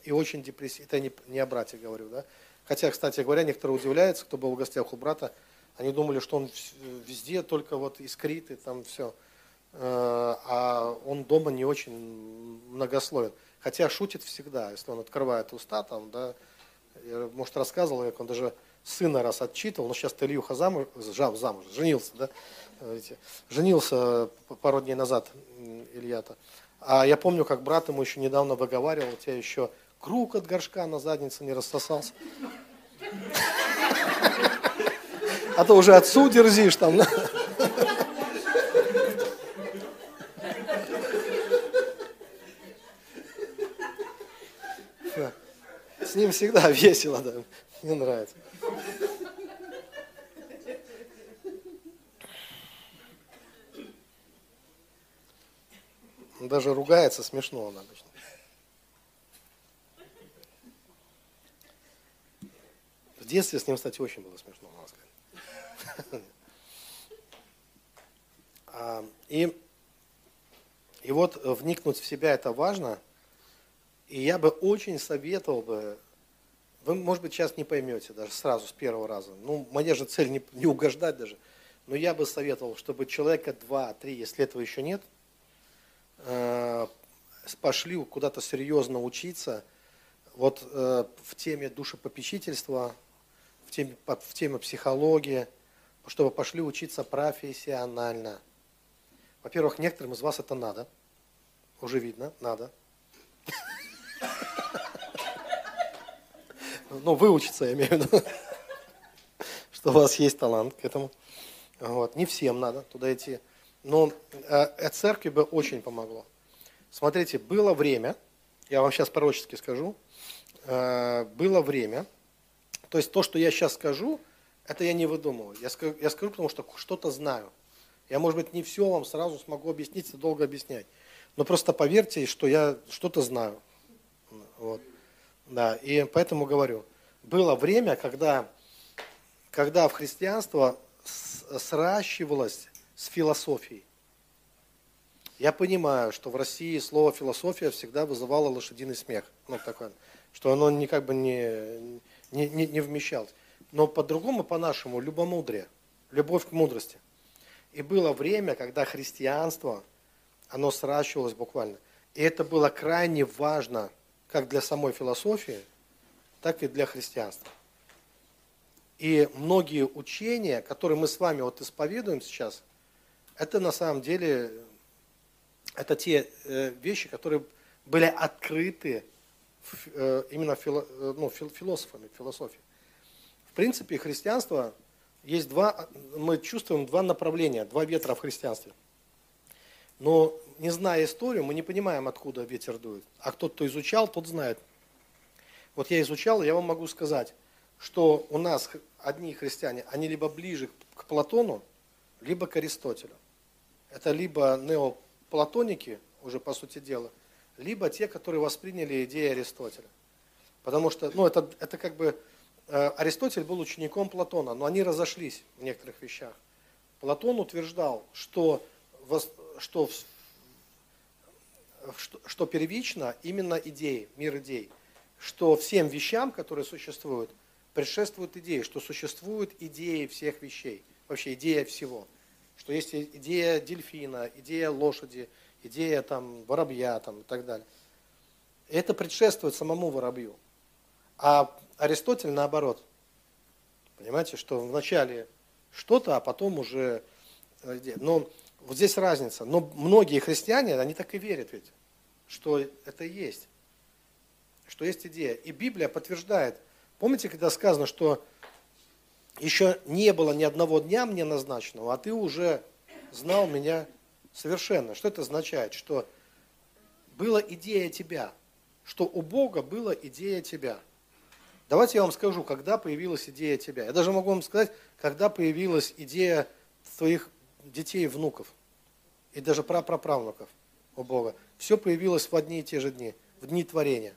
И очень депрессивные, это не, не о брате говорю, да. Хотя, кстати говоря, некоторые удивляются, кто был в гостях у брата, они думали, что он везде только вот искрит и там все. Э, а он дома не очень многословен. Хотя шутит всегда, если он открывает уста, там, да, я, может, рассказывал, как он даже сына раз отчитывал, но сейчас Ильюха замуж, замуж, женился, да, женился пару дней назад Илья-то. А я помню, как брат ему еще недавно выговаривал, у тебя еще круг от горшка на заднице не рассосался. А то уже отцу дерзишь там. С ним всегда весело, да. Мне нравится. Даже ругается смешно он обычно. В детстве с ним, кстати, очень было смешно, надо сказать. А, и, и вот вникнуть в себя это важно. И я бы очень советовал бы, вы, может быть, сейчас не поймете даже сразу, с первого раза. Ну, моя же цель не, не угождать даже. Но я бы советовал, чтобы человека два-три, если этого еще нет – Э, пошли куда-то серьезно учиться вот э, в теме душепопечительства, в теме, в теме психологии, чтобы пошли учиться профессионально. Во-первых, некоторым из вас это надо. Уже видно, надо. Ну, выучиться, я имею в виду, что у вас есть талант к этому. Вот. Не всем надо туда идти. Но э, церкви бы очень помогло. Смотрите, было время, я вам сейчас пророчески скажу, э, было время, то есть то, что я сейчас скажу, это я не выдумываю. Я скажу, я скажу потому что что-то знаю. Я, может быть, не все вам сразу смогу объяснить долго объяснять. Но просто поверьте, что я что-то знаю. Вот. Да, и поэтому говорю. Было время, когда, когда в христианство сращивалось с философией. Я понимаю, что в России слово философия всегда вызывало лошадиный смех. Ну, такое, что оно не как бы не, не, не, не вмещалось. Но по-другому, по-нашему, любомудрие, любовь к мудрости. И было время, когда христианство, оно сращивалось буквально. И это было крайне важно как для самой философии, так и для христианства. И многие учения, которые мы с вами вот исповедуем сейчас, это на самом деле, это те э, вещи, которые были открыты э, именно фило, э, ну, философами, философией. В принципе, христианство есть два, мы чувствуем два направления, два ветра в христианстве. Но не зная историю, мы не понимаем, откуда ветер дует. А кто то изучал, тот знает. Вот я изучал, я вам могу сказать, что у нас одни христиане, они либо ближе к Платону, либо к Аристотелю это либо неоплатоники, уже по сути дела, либо те, которые восприняли идеи Аристотеля. Потому что, ну, это, это как бы, э, Аристотель был учеником Платона, но они разошлись в некоторых вещах. Платон утверждал, что, что, что, что первично именно идеи, мир идей, что всем вещам, которые существуют, предшествуют идеи, что существуют идеи всех вещей, вообще идея всего – что есть идея дельфина, идея лошади, идея там, воробья там, и так далее. Это предшествует самому воробью. А Аристотель наоборот. Понимаете, что вначале что-то, а потом уже... Э, но вот здесь разница. Но многие христиане, они так и верят ведь, что это есть. Что есть идея. И Библия подтверждает. Помните, когда сказано, что еще не было ни одного дня мне назначенного, а ты уже знал меня совершенно. Что это означает? Что была идея тебя, что у Бога была идея тебя. Давайте я вам скажу, когда появилась идея тебя. Я даже могу вам сказать, когда появилась идея твоих детей и внуков. И даже прапраправнуков у Бога. Все появилось в одни и те же дни. В дни творения.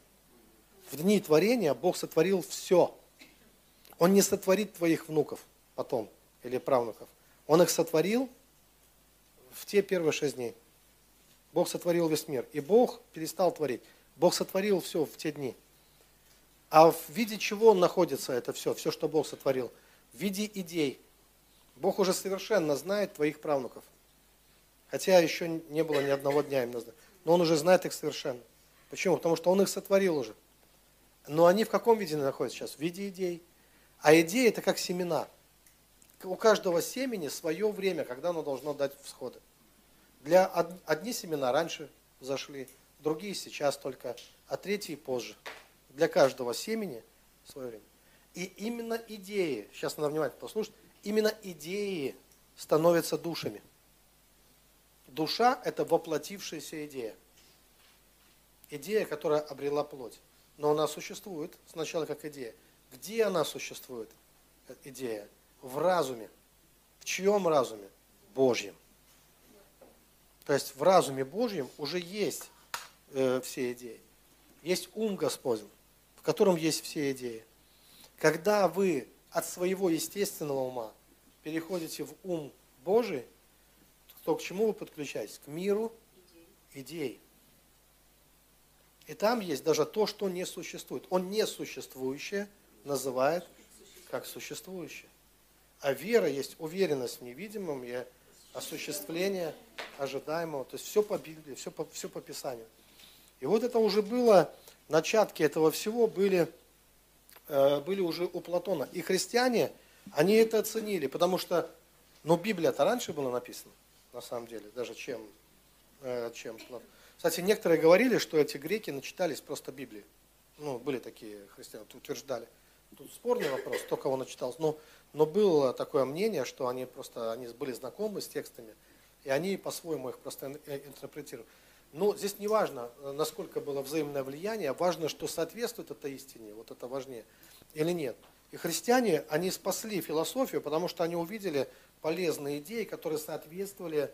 В дни творения Бог сотворил все. Он не сотворит твоих внуков потом или правнуков. Он их сотворил в те первые шесть дней. Бог сотворил весь мир. И Бог перестал творить. Бог сотворил все в те дни. А в виде чего находится это все, все, что Бог сотворил? В виде идей. Бог уже совершенно знает твоих правнуков. Хотя еще не было ни одного дня им назначено. Но Он уже знает их совершенно. Почему? Потому что Он их сотворил уже. Но они в каком виде находятся сейчас? В виде идей. А идеи это как семена. У каждого семени свое время, когда оно должно дать всходы. Для одни семена раньше зашли, другие сейчас только, а третьи позже. Для каждого семени свое время. И именно идеи, сейчас надо внимательно послушать, именно идеи становятся душами. Душа – это воплотившаяся идея. Идея, которая обрела плоть. Но она существует сначала как идея. Где она существует, идея? В разуме. В чьем разуме? Божьем. То есть в разуме Божьем уже есть э, все идеи. Есть ум Господень, в котором есть все идеи. Когда вы от своего естественного ума переходите в ум Божий, то к чему вы подключаетесь? К миру идей. И там есть даже то, что не существует. Он несуществующее называет как существующее. А вера есть уверенность в невидимом и осуществление ожидаемого. То есть все по Библии, все по, все по Писанию. И вот это уже было, начатки этого всего были, э, были уже у Платона. И христиане, они это оценили, потому что, ну, Библия-то раньше была написана, на самом деле, даже чем, э, чем Платон. Кстати, некоторые говорили, что эти греки начитались просто Библии. Ну, были такие христиане, утверждали. Тут спорный вопрос, кто кого начитался. Но, но было такое мнение, что они просто они были знакомы с текстами, и они по-своему их просто э, интерпретируют. Но здесь не важно, насколько было взаимное влияние, важно, что соответствует это истине, вот это важнее, или нет. И христиане, они спасли философию, потому что они увидели полезные идеи, которые соответствовали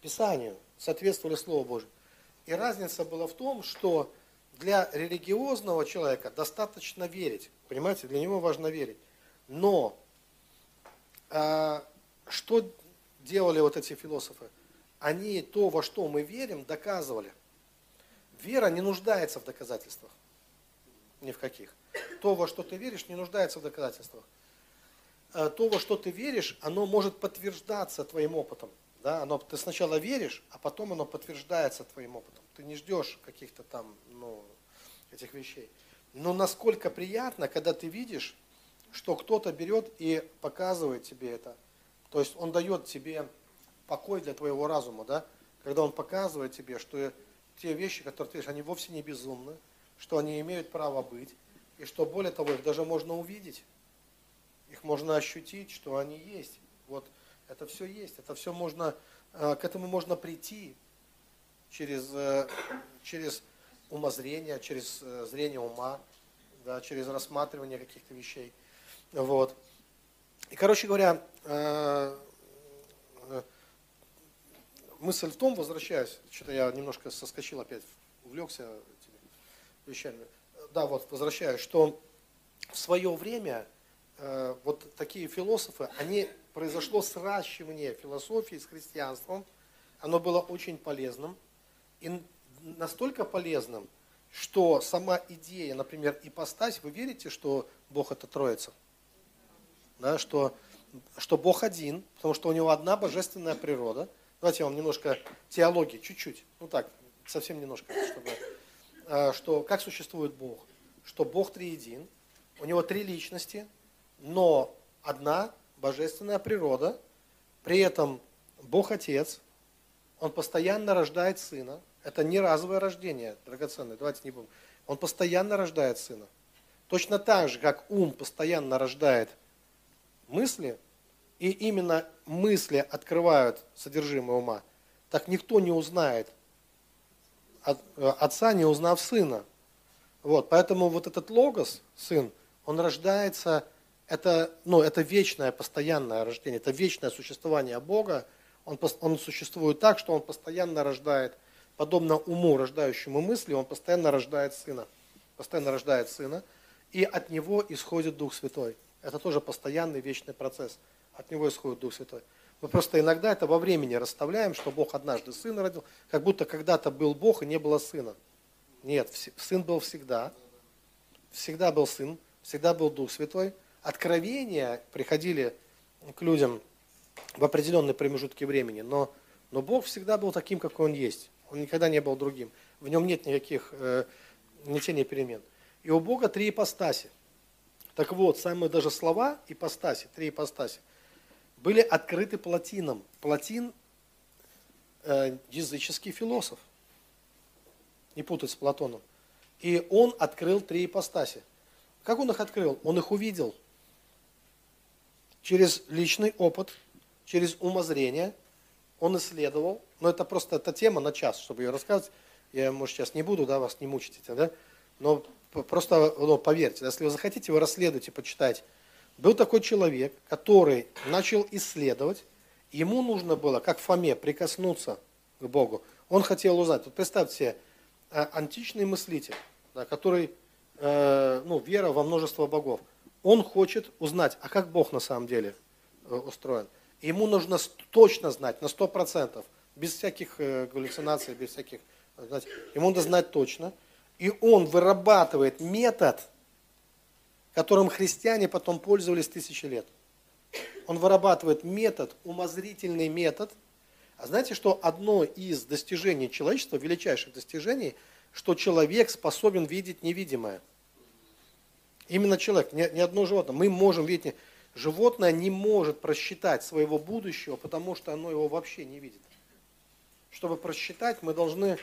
Писанию, соответствовали Слову Божьему. И разница была в том, что для религиозного человека достаточно верить, понимаете, для него важно верить. Но а, что делали вот эти философы? Они то, во что мы верим, доказывали. Вера не нуждается в доказательствах. Ни в каких. То, во что ты веришь, не нуждается в доказательствах. А, то, во что ты веришь, оно может подтверждаться твоим опытом. Да? Оно, ты сначала веришь, а потом оно подтверждается твоим опытом. Ты не ждешь каких-то там ну, этих вещей. Но насколько приятно, когда ты видишь, что кто-то берет и показывает тебе это. То есть он дает тебе покой для твоего разума, да? Когда он показывает тебе, что те вещи, которые ты видишь, они вовсе не безумны, что они имеют право быть, и что более того, их даже можно увидеть, их можно ощутить, что они есть. Вот это все есть, это все можно, э, к этому можно прийти через, э, через умозрение, через э, зрение ума, да, через рассматривание каких-то вещей. Вот. И, короче говоря, мысль в том, возвращаясь, что-то я немножко соскочил опять, увлекся этими вещами. Да, вот возвращаюсь, что в свое время вот такие философы, они произошло сращивание философии с христианством, оно было очень полезным, и настолько полезным, что сама идея, например, ипостась, вы верите, что Бог это Троица? Да, что, что Бог один, потому что у него одна божественная природа. Давайте я вам немножко теологии, чуть-чуть, ну так, совсем немножко, чтобы, а, что как существует Бог, что Бог триедин, у него три личности, но одна божественная природа, при этом Бог Отец, Он постоянно рождает Сына, это не разовое рождение, драгоценное, давайте не будем. Он постоянно рождает сына. Точно так же, как ум постоянно рождает мысли, и именно мысли открывают содержимое ума, так никто не узнает э, отца, не узнав сына. Вот, поэтому вот этот логос, сын, Он рождается, это, ну, это вечное, постоянное рождение, это вечное существование Бога. Он, он существует так, что он постоянно рождает, подобно уму, рождающему мысли, он постоянно рождает сына. Постоянно рождает сына, и от него исходит Дух Святой. Это тоже постоянный вечный процесс. От него исходит Дух Святой. Мы просто иногда это во времени расставляем, что Бог однажды сына родил, как будто когда-то был Бог и не было сына. Нет, сын был всегда. Всегда был сын, всегда был Дух Святой. Откровения приходили к людям в определенные промежутки времени, но, но Бог всегда был таким, какой Он есть. Он никогда не был другим. В нем нет никаких э, ни перемен. И у Бога три ипостаси. Так вот, самые даже слова ипостаси, три ипостаси – были открыты Платином. Платин э, языческий философ. Не путать с Платоном. И он открыл три ипостаси. Как он их открыл? Он их увидел. Через личный опыт, через умозрение. Он исследовал. Но это просто эта тема на час, чтобы ее рассказывать. Я, может, сейчас не буду, да, вас не мучить этим, да? Но просто ну, поверьте, если вы захотите, вы расследуйте, почитайте был такой человек, который начал исследовать, ему нужно было, как Фоме, прикоснуться к Богу. Он хотел узнать. Вот представьте себе, э, античный мыслитель, да, который, э, ну, вера во множество богов. Он хочет узнать, а как Бог на самом деле э, устроен. ему нужно точно знать, на 100%, без всяких э, галлюцинаций, без всяких, знаете, ему надо знать точно. И он вырабатывает метод – которым христиане потом пользовались тысячи лет. Он вырабатывает метод, умозрительный метод. А знаете, что одно из достижений человечества, величайших достижений, что человек способен видеть невидимое. Именно человек, ни, ни одно животное. Мы можем видеть, животное не может просчитать своего будущего, потому что оно его вообще не видит. Чтобы просчитать, мы должны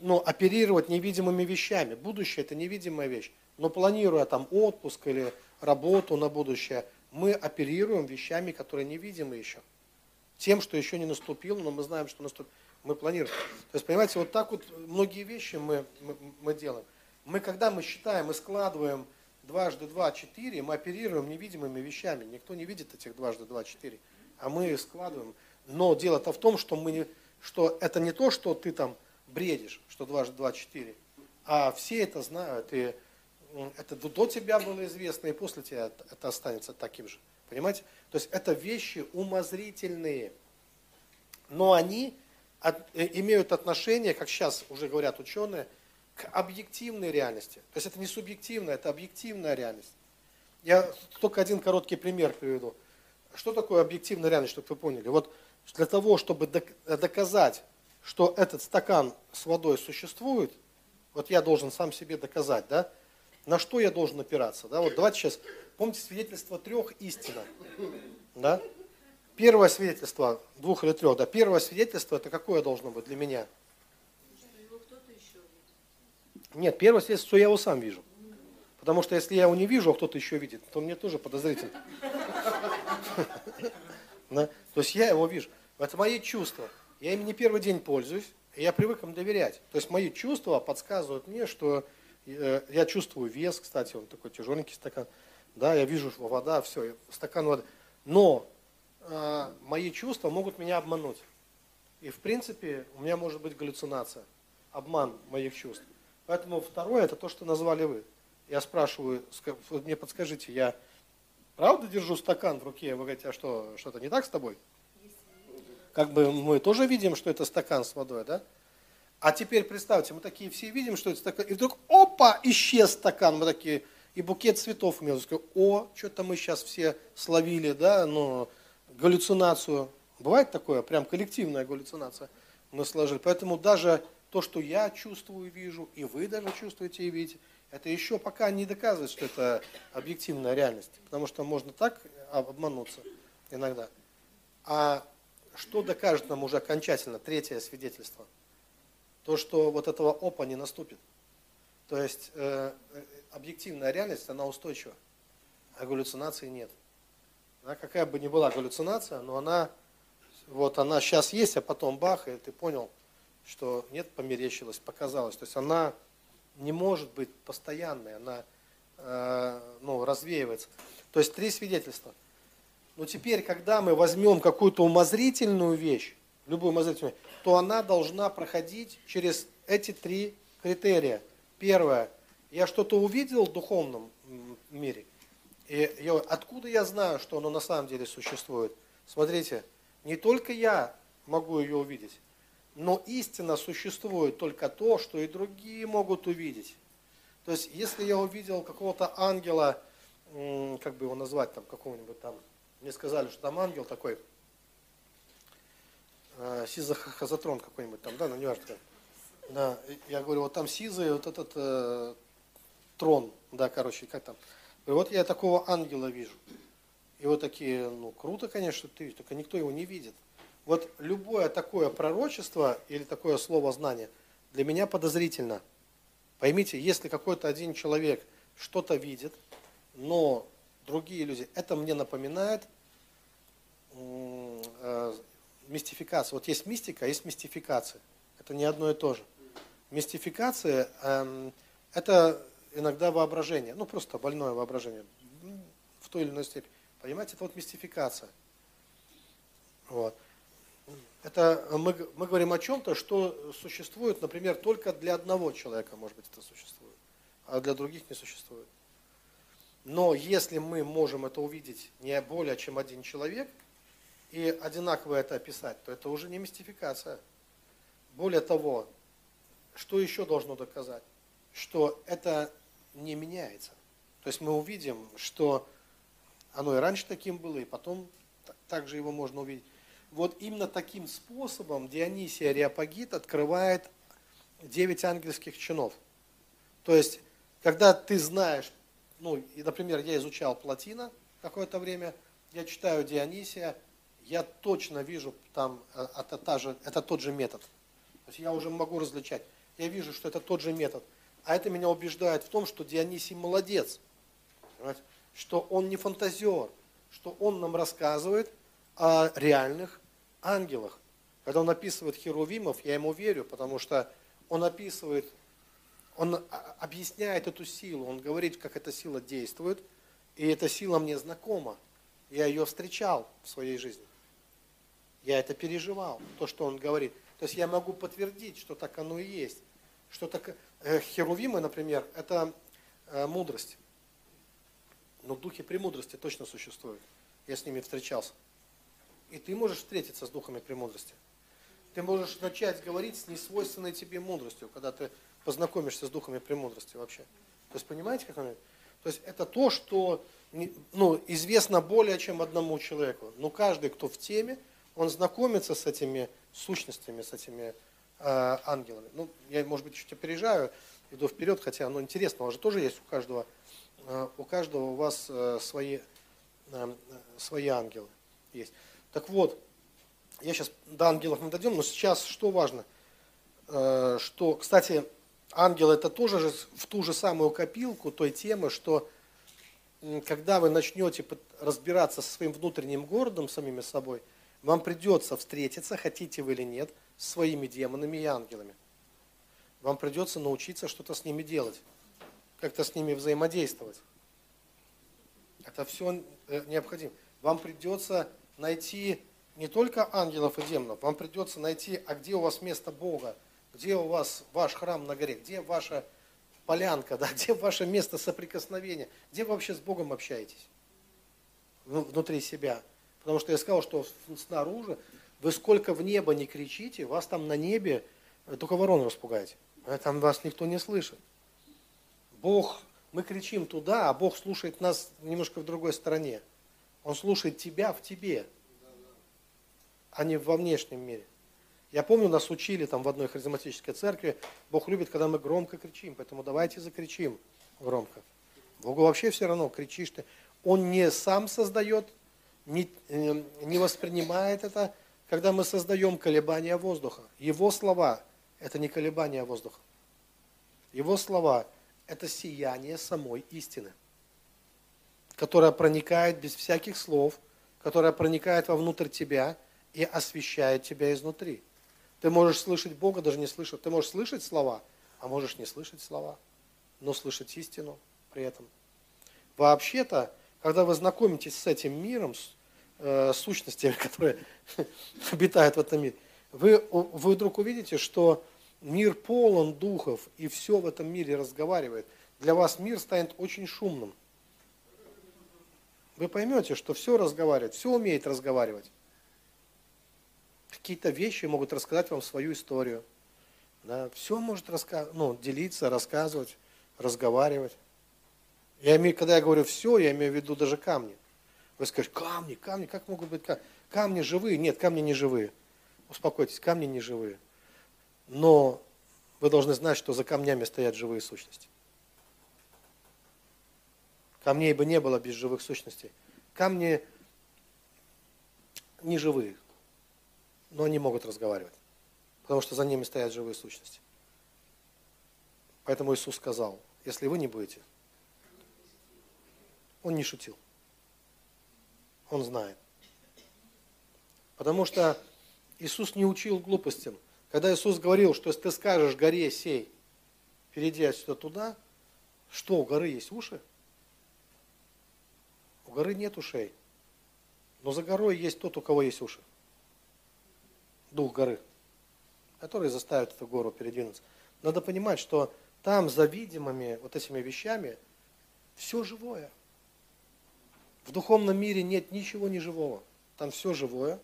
ну, оперировать невидимыми вещами. Будущее – это невидимая вещь. Но планируя там отпуск или работу на будущее, мы оперируем вещами, которые невидимы еще. Тем, что еще не наступило, но мы знаем, что наступит. Мы планируем. То есть, понимаете, вот так вот многие вещи мы, мы, мы делаем. Мы, когда мы считаем и складываем дважды два, четыре, мы оперируем невидимыми вещами. Никто не видит этих дважды два, четыре. А мы складываем. Но дело-то в том, что, мы не, что это не то, что ты там бредишь, что дважды два, четыре. А все это знают. И это до тебя было известно, и после тебя это останется таким же. Понимаете? То есть это вещи умозрительные, но они от, э, имеют отношение, как сейчас уже говорят ученые, к объективной реальности. То есть это не субъективная, это объективная реальность. Я только один короткий пример приведу. Что такое объективная реальность, чтобы вы поняли? Вот для того, чтобы доказать, что этот стакан с водой существует, вот я должен сам себе доказать, да, на что я должен опираться? Да? Вот давайте сейчас, помните свидетельство трех истина. Да? Первое свидетельство, двух или трех, да, первое свидетельство, это какое должно быть для меня? Нет, первое свидетельство, я его сам вижу. Потому что если я его не вижу, а кто-то еще видит, то мне тоже подозрительно. То есть я его вижу. Это мои чувства. Я им не первый день пользуюсь, и я привык им доверять. То есть мои чувства подсказывают мне, что Э, я чувствую вес, кстати, он такой тяжеленький стакан. Да, я вижу, что вода, все, стакан воды. Но э, мои чувства могут меня обмануть. И в принципе у меня может быть галлюцинация, обман моих чувств. Поэтому второе, это то, что назвали вы. Я спрашиваю, мне подскажите, я правда держу стакан в руке, вы говорите, а что, что-то не так с тобой? Как бы мы тоже видим, что это стакан с водой, да? А теперь представьте, мы такие все видим, что это стакан, и вдруг, опа, исчез стакан, мы такие, и букет цветов меня, о, что-то мы сейчас все словили, да, ну, галлюцинацию. Бывает такое, прям коллективная галлюцинация мы сложили. Поэтому даже то, что я чувствую и вижу, и вы даже чувствуете и видите, это еще пока не доказывает, что это объективная реальность. Потому что можно так обмануться иногда. А что докажет нам уже окончательно третье свидетельство – то, что вот этого опа не наступит. То есть э, объективная реальность, она устойчива, а галлюцинации нет. Да, какая бы ни была галлюцинация, но она, вот она сейчас есть, а потом бах, и ты понял, что нет, померещилось, показалось. То есть она не может быть постоянной, она э, ну, развеивается. То есть три свидетельства. Но теперь, когда мы возьмем какую-то умозрительную вещь, любую умозрительную, то она должна проходить через эти три критерия. Первое, я что-то увидел в духовном мире, и я, откуда я знаю, что оно на самом деле существует? Смотрите, не только я могу ее увидеть, но истина существует только то, что и другие могут увидеть. То есть, если я увидел какого-то ангела, как бы его назвать, там, какого-нибудь там, мне сказали, что там ангел такой, э, сизохазотрон какой-нибудь там, да, ну, Да, я говорю, вот там сизый, вот этот э, трон, да, короче, как там. И вот я такого ангела вижу. И вот такие, ну, круто, конечно, ты только никто его не видит. Вот любое такое пророчество или такое слово знание для меня подозрительно. Поймите, если какой-то один человек что-то видит, но другие люди, это мне напоминает э, мистификацию. Вот есть мистика, есть мистификация. Это не одно и то же. Мистификация э, это иногда воображение, ну просто больное воображение в той или иной степени. Понимаете, это вот мистификация. Вот. Это мы, мы говорим о чем-то, что существует, например, только для одного человека, может быть, это существует, а для других не существует. Но если мы можем это увидеть не более чем один человек и одинаково это описать, то это уже не мистификация. Более того, что еще должно доказать? Что это не меняется. То есть мы увидим, что оно и раньше таким было, и потом также его можно увидеть вот именно таким способом Дионисий Ариапагит открывает девять ангельских чинов. То есть, когда ты знаешь, ну, и, например, я изучал Платина какое-то время, я читаю Дионисия, я точно вижу там, э, это, та же, это тот же метод. То есть я уже могу различать. Я вижу, что это тот же метод. А это меня убеждает в том, что Дионисий молодец. Понимаете? Что он не фантазер, что он нам рассказывает о реальных ангелах. Когда он описывает херувимов, я ему верю, потому что он описывает, он объясняет эту силу, он говорит, как эта сила действует, и эта сила мне знакома. Я ее встречал в своей жизни. Я это переживал, то, что он говорит. То есть я могу подтвердить, что так оно и есть. Что так, э, херувимы, например, это э, мудрость. Но духи премудрости точно существуют. Я с ними встречался. И ты можешь встретиться с духами премудрости. Ты можешь начать говорить с несвойственной тебе мудростью, когда ты познакомишься с духами премудрости вообще. То есть понимаете, как он? То есть это то, что ну, известно более чем одному человеку. Но каждый, кто в теме, он знакомится с этими сущностями, с этими э, ангелами. Ну, я, может быть, чуть опережаю, иду вперед, хотя оно интересно, у вас же тоже есть у каждого, э, у каждого у вас э, свои, э, свои ангелы есть. Так вот, я сейчас до ангелов мы дойдем, но сейчас что важно? Э, что, кстати, ангел это тоже же в ту же самую копилку той темы, что когда вы начнете разбираться со своим внутренним городом, самими собой, вам придется встретиться, хотите вы или нет, с своими демонами и ангелами. Вам придется научиться что-то с ними делать, как-то с ними взаимодействовать. Это все э, необходимо. Вам придется найти не только ангелов и демонов, вам придется найти, а где у вас место Бога, где у вас ваш храм на горе, где ваша полянка, да, где ваше место соприкосновения, где вы вообще с Богом общаетесь внутри себя. Потому что я сказал, что снаружи вы сколько в небо не кричите, вас там на небе только ворон распугаете. А там вас никто не слышит. Бог, мы кричим туда, а Бог слушает нас немножко в другой стороне. Он слушает тебя в тебе, а не во внешнем мире. Я помню, нас учили там в одной харизматической церкви, Бог любит, когда мы громко кричим, поэтому давайте закричим громко. Богу вообще все равно, кричишь ты. Он не сам создает, не, э, не воспринимает это, когда мы создаем колебания воздуха. Его слова – это не колебания воздуха. Его слова – это сияние самой истины – которая проникает без всяких слов, которая проникает вовнутрь тебя и освещает тебя изнутри. Ты можешь слышать Бога, даже не слышать. Ты можешь слышать слова, а можешь не слышать слова, но слышать истину при этом. вообще-то, когда вы знакомитесь с этим миром, с э, сущностями, которые обитают в этом мире, вы, вы вдруг увидите, что мир полон духов, и все в этом мире разговаривает. Для вас мир станет очень шумным. Вы поймете, что все разговаривает, все умеет разговаривать. Какие-то вещи могут рассказать вам свою историю. Да, все может раска... ну, делиться, рассказывать, разговаривать. Я имею, когда я говорю все, я имею в виду даже камни. Вы скажете, камни, камни, как могут быть камни? Камни живые? Нет, камни не живые. Успокойтесь, камни не живые. Но вы должны знать, что за камнями стоят живые сущности. Камней бы не было без живых сущностей. Камни не живые, но они могут разговаривать, потому что за ними стоят живые сущности. Поэтому Иисус сказал, если вы не будете, Он не шутил. Он знает. Потому что Иисус не учил глупостям. Когда Иисус говорил, что если ты скажешь горе сей, перейди отсюда туда, что у горы есть уши? Горы нет ушей. Но за горой есть тот, у кого есть уши. Дух горы, который заставит эту гору передвинуться. Надо понимать, что там за видимыми вот этими вещами все живое. В духовном мире нет ничего неживого. Там все живое,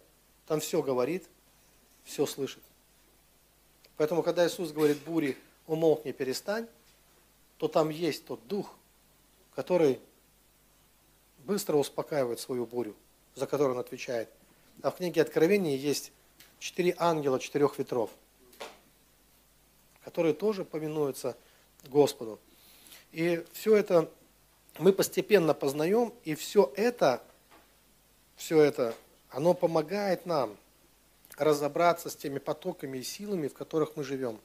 там все говорит, все слышит. Поэтому, когда Иисус говорит бури, умолкни, перестань, то там есть тот дух, который быстро успокаивает свою бурю, за которую он отвечает. А в книге Откровения есть четыре ангела четырех ветров, которые тоже поминуются Господу. И все это мы постепенно познаем, и все это, все это, оно помогает нам разобраться с теми потоками и силами, в которых мы живем.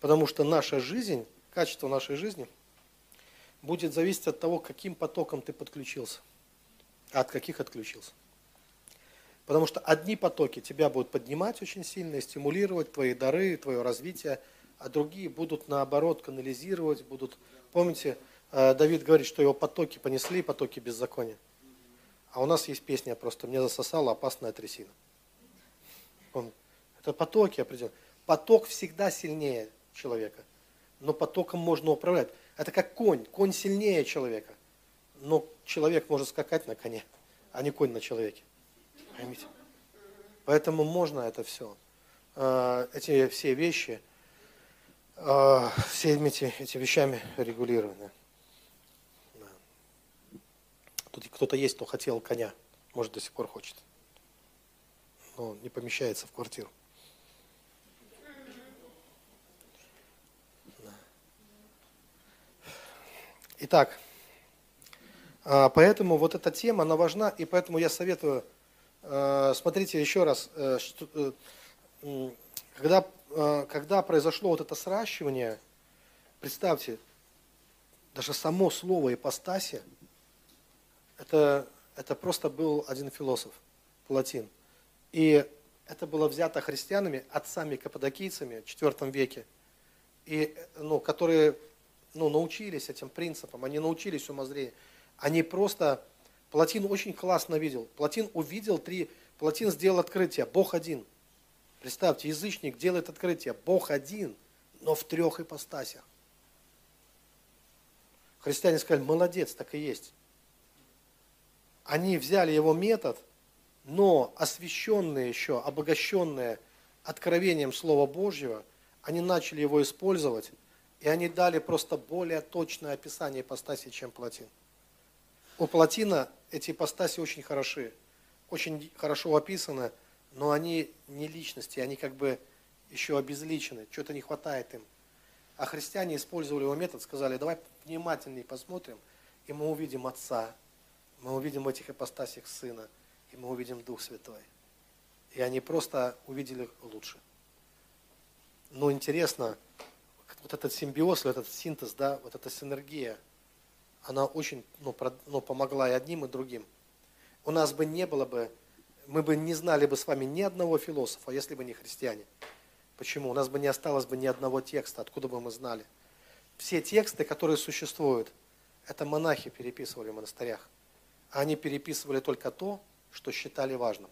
Потому что наша жизнь, качество нашей жизни будет зависеть от того, каким потоком ты подключился, а от каких отключился. Потому что одни потоки тебя будут поднимать очень сильно стимулировать твои дары, твое развитие, а другие будут наоборот канализировать, будут, помните, Э, Давид говорит, что его потоки понесли, потоки беззакония. А у нас есть песня просто «Мне засосала опасная трясина». Он, это потоки определенно. Поток всегда сильнее человека, но потоком можно управлять. Это как конь. Конь сильнее человека, но человек может скакать на коне, а не конь на человеке. Поймите? Поэтому можно это все. Э, эти все вещи, э, всеми эти, эти вещами регулированы. Тут кто-то есть, кто хотел коня, может до сих пор хочет. Но не помещается в квартиру. Итак, а, поэтому вот эта тема, она важна, и поэтому я советую, а, смотрите еще раз, э, э, когда, а, когда произошло вот это сращивание, представьте, даже само слово ипостаси, это, это просто был один философ, Платин. И это было взято христианами, отцами каппадокийцами в IV веке, и, ну, которые ну, научились этим принципам, они научились умозрению. Они просто, Платин очень классно видел. Платин увидел три, Платин сделал открытие, Бог один. Представьте, язычник делает открытие, Бог один, но в трех ипостасях. Христиане сказали, молодец, так и есть они взяли его метод, но освященные еще, обогащенные откровением Слова Божьего, они начали его использовать, и они дали просто более точное описание ипостаси, чем Платин. У Платина эти ипостаси очень хороши, очень хорошо описаны, но они не личности, они как бы еще обезличены, что-то не хватает им. А христиане использовали его метод, сказали, давай внимательнее посмотрим, и мы увидим Отца, мы увидим в этих ипостасях Сына, и мы увидим Дух Святой. И они просто увидели лучше. Но интересно, вот этот симбиоз, этот синтез, да, вот эта синергия, она очень ну, про, ну, помогла и одним, и другим. У нас бы не было бы, мы бы не знали бы с вами ни одного философа, если бы не христиане. Почему? У нас бы не осталось бы ни одного текста, откуда бы мы знали. Все тексты, которые существуют, это монахи переписывали в монастырях. Они переписывали только то, что считали важным.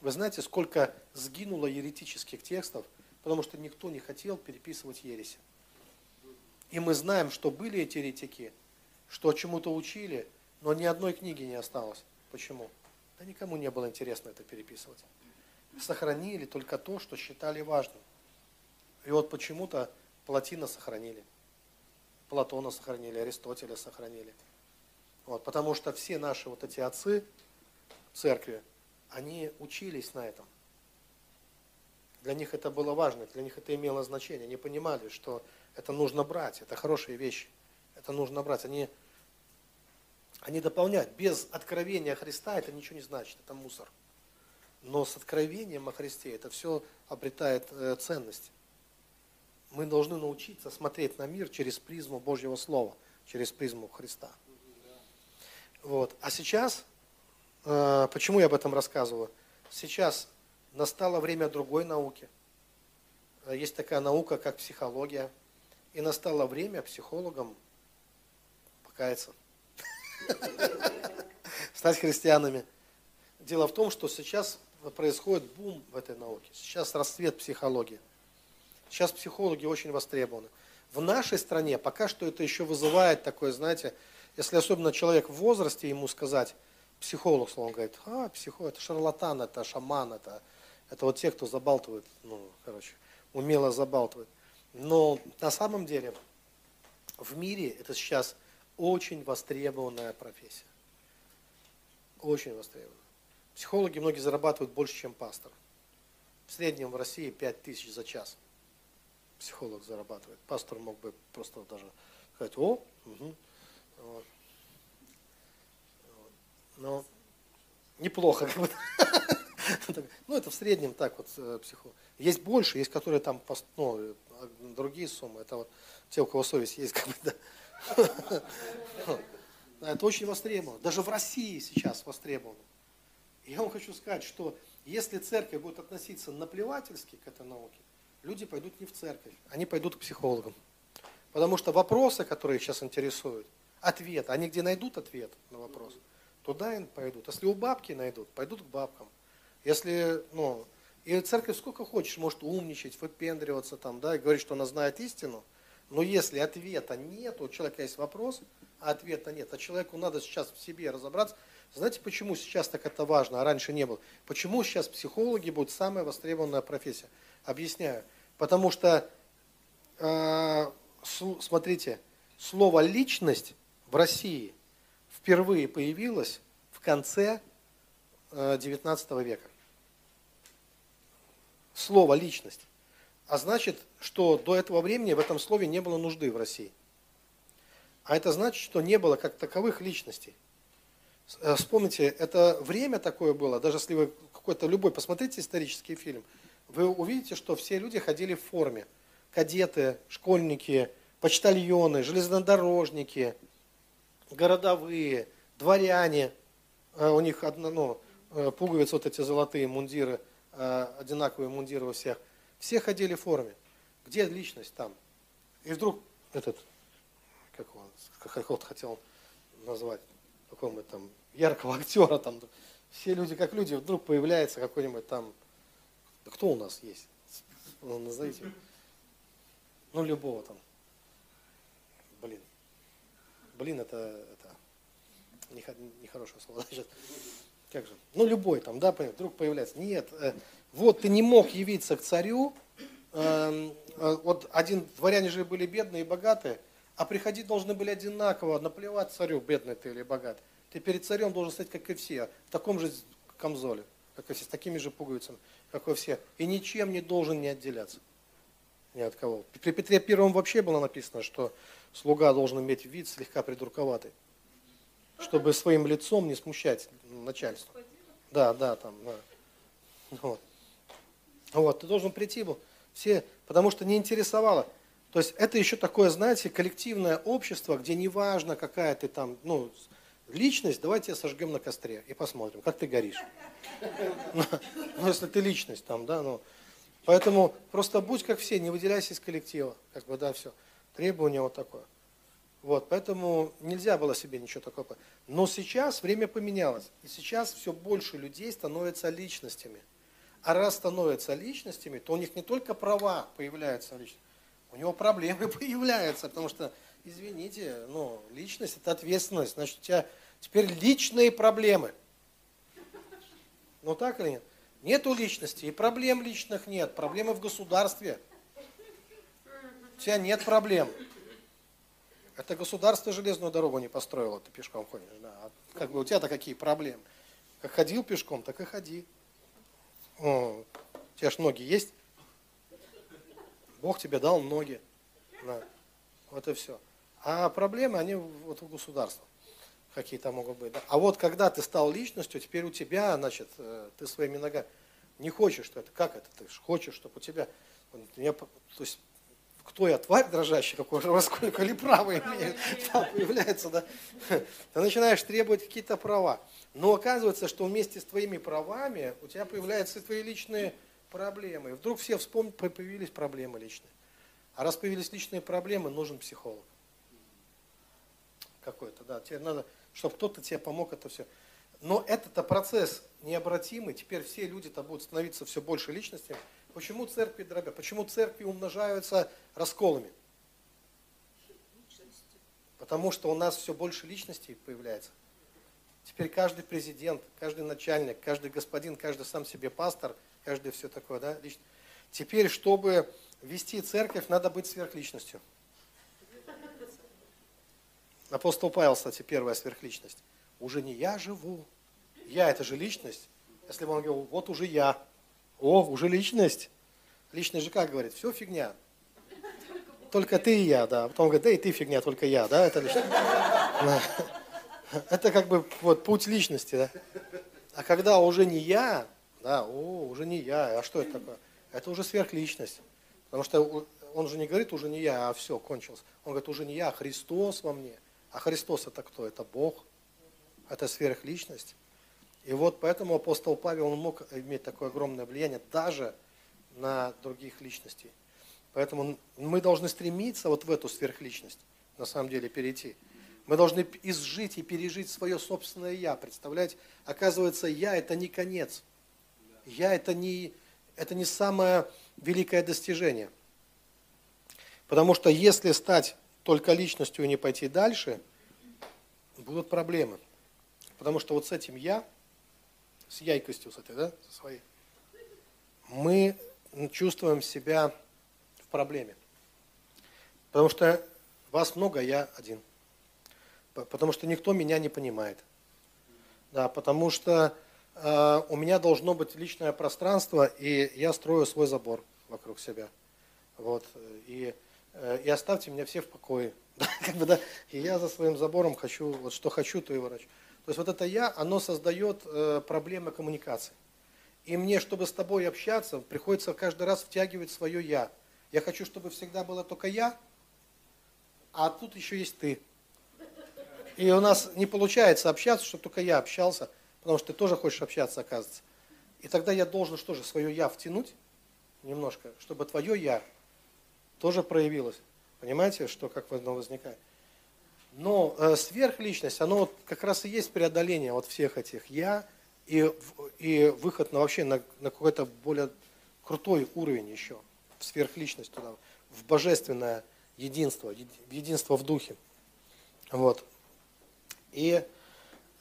Вы знаете, сколько сгинуло еретических текстов, потому что никто не хотел переписывать ереси. И мы знаем, что были эти еретики, что чему-то учили, но ни одной книги не осталось. Почему? Да никому не было интересно это переписывать. Сохранили только то, что считали важным. И вот почему-то Платина сохранили, Платона сохранили, Аристотеля сохранили. Вот, потому что все наши вот эти отцы церкви, они учились на этом. Для них это было важно, для них это имело значение. Они понимали, что это нужно брать, это хорошие вещи. Это нужно брать. Они, они дополняют. Без откровения Христа это ничего не значит, это мусор. Но с откровением о Христе это все обретает э, ценность. Мы должны научиться смотреть на мир через призму Божьего Слова, через призму Христа. Вот. А сейчас Э, почему я об этом рассказываю? Сейчас настало время другой науки. Э, есть такая наука, как психология. И настало время психологам покаяться. Стать христианами. Дело в том, что сейчас происходит бум в этой науке. Сейчас расцвет психологии. Сейчас психологи очень востребованы. В нашей стране пока что это еще вызывает такое, знаете, если особенно человек в возрасте ему сказать, психолог, словно говорит, а, психолог, это шарлатан, это шаман, это, это вот те, кто забалтывает, ну, короче, умело забалтывает. Но на самом деле в мире это сейчас очень востребованная профессия. Очень востребованная. Психологи многие зарабатывают больше, чем пастор. В среднем в России 5 тысяч за час психолог зарабатывает. Пастор мог бы просто даже сказать, о, угу. вот но неплохо. Как бы. Ну, это в среднем так вот э, психолог. Есть больше, есть которые там, ну, другие суммы. Это вот те, у кого совесть есть, как бы, да. Это очень востребовано. Даже в России сейчас востребовано. Я вам хочу сказать, что если церковь будет относиться наплевательски к этой науке, люди пойдут не в церковь, они пойдут к психологам. Потому что вопросы, которые их сейчас интересуют, ответ, они где найдут ответ на вопрос – туда и пойдут. Если у бабки найдут, пойдут к бабкам. Если, ну, и церковь сколько хочешь, может умничать, выпендриваться там, да, и говорить, что она знает истину, но если ответа нет, у человека есть вопрос, а ответа нет, а человеку надо сейчас в себе разобраться. Знаете, почему сейчас так это важно, а раньше не было? Почему сейчас психологи будут самая востребованная профессия? Объясняю. Потому что, э, смотрите, слово «личность» в России впервые появилась в конце XIX э, века. Слово «личность». А значит, что до этого времени в этом слове не было нужды в России. А это значит, что не было как таковых личностей. Э, вспомните, это время такое было, даже если вы какой-то любой, посмотрите исторический фильм, вы увидите, что все люди ходили в форме. Кадеты, школьники, почтальоны, железнодорожники – городовые, дворяне, э, у них одно, ну, э, пуговицы, вот эти золотые мундиры, одинаковые мундиры у всех. Все ходили в форме. Где личность там? И вдруг этот, как он, как хотел назвать, какого-нибудь там яркого актера, там, все люди как люди, вдруг появляется какой-нибудь там, кто у нас есть? Ну, назовите. Ну, любого там. Блин. Блин, это, это нехорошее слово. Значит, как же? Ну, любой там, да, вдруг появляется. Нет, э, вот ты не мог явиться к царю, эм, э, вот один, дворяне же были бедные и богатые, а приходить должны были одинаково, наплевать царю, бедный ты или богатый. Ты перед царем должен стать, как и все, в таком же камзоле, как и все, с такими же пуговицами, как и все. И ничем не должен не отделяться. Ни от кого. При Петре Первом вообще было написано, что слуга должен иметь вид слегка придурковатый, чтобы своим лицом не смущать начальство. Да, да, там, да. Вот. Вот, ты должен прийти был. Все, потому что не интересовало. То есть это еще такое, знаете, коллективное общество, где не важно, какая ты там, ну, личность, давайте сожгем на костре и посмотрим, как ты горишь. Ну, если ты личность там, да, ну. Поэтому просто будь как все, не выделяйся из коллектива, как бы, да, все. Требование вот такое. Вот, поэтому нельзя было себе ничего такого. Но сейчас время поменялось. И сейчас все больше людей становятся личностями. А раз становятся личностями, то у них не только права появляются личностями, у него проблемы появляются, потому что, извините, ну, личность это ответственность, значит, у тебя теперь личные проблемы. Ну так или нет? Нету личности, и проблем личных нет, проблемы в государстве. У тебя нет проблем. Это государство железную дорогу не построило, ты пешком ходишь. Да. А как бы у тебя-то какие проблемы? Как ходил пешком, так и ходи. О, у тебя ж ноги есть? Бог тебе дал ноги. Да. Вот и все. А проблемы, они вот у государства какие-то могут быть. Да? А вот когда ты стал личностью, теперь у тебя, значит, э, ты своими ногами не хочешь, что это, как это, ты хочешь, чтобы у тебя, то есть кто я, тварь дрожащая, какой сколько ли права имею, там появляется, да, ты начинаешь требовать какие-то права. Но оказывается, что вместе с твоими правами у тебя появляются твои личные проблемы. И вдруг все вспомнят, появились проблемы личные. А раз появились личные проблемы, нужен психолог. Какой-то, да. Тебе надо, чтобы кто-то тебе помог это все. Но этот процесс необратимый, теперь все люди-то будут становиться все больше личностями. Почему церкви дробят? Почему церкви умножаются расколами? Потому что у нас все больше личностей появляется. Теперь каждый президент, каждый начальник, каждый господин, каждый сам себе пастор, каждый все такое, да, лично. Теперь, чтобы вести церковь, надо быть сверхличностью. Апостол Павел, кстати, первая сверхличность. Уже не я живу. Я это же личность. Если бы он говорил, вот уже я. О, уже личность. Личность же как говорит, все фигня. Только ты и я, да. Потом говорит, да и ты фигня, только я, да, это личность. Это как бы вот путь личности, да. А когда уже не я, да, о, уже не я, а что это такое? Это уже сверхличность. Потому что он же не говорит уже не я, а все, кончилось. Он говорит, уже не я, а Христос во мне. А Христос это кто? Это Бог. Это сверхличность. И вот поэтому апостол Павел мог иметь такое огромное влияние даже на других личностей. Поэтому мы должны стремиться вот в эту сверхличность, на самом деле, перейти. Мы должны изжить и пережить свое собственное «я». Представляете? Оказывается, «я» – это не конец. «Я» – это не, это не самое великое достижение. Потому что если стать только личностью и не пойти дальше, будут проблемы. Потому что вот с этим «я», с яйкостью с этой, да, со своей, мы чувствуем себя в проблеме. Потому что вас много, а я один. Потому что никто меня не понимает. Да, потому что э, у меня должно быть личное пространство, и я строю свой забор вокруг себя. Вот. И, э, и оставьте меня все в покое. как бы, да, и я за своим забором хочу, вот что хочу, то и ворочу. То есть вот это я, оно создает э, проблемы коммуникации. И мне, чтобы с тобой общаться, приходится каждый раз втягивать свое я. Я хочу, чтобы всегда было только я, а тут еще есть ты. И у нас не получается общаться, чтобы только я общался, потому что ты тоже хочешь общаться, оказывается. И тогда я должен что же, свое я втянуть немножко, чтобы твое я тоже проявилось. Понимаете, что как оно возникает? Но э, сверхличность, оно вот как раз и есть преодоление вот всех этих я и, и выход на вообще на, на какой-то более крутой уровень еще, в сверхличность туда, в божественное единство, единство в духе. Вот. И,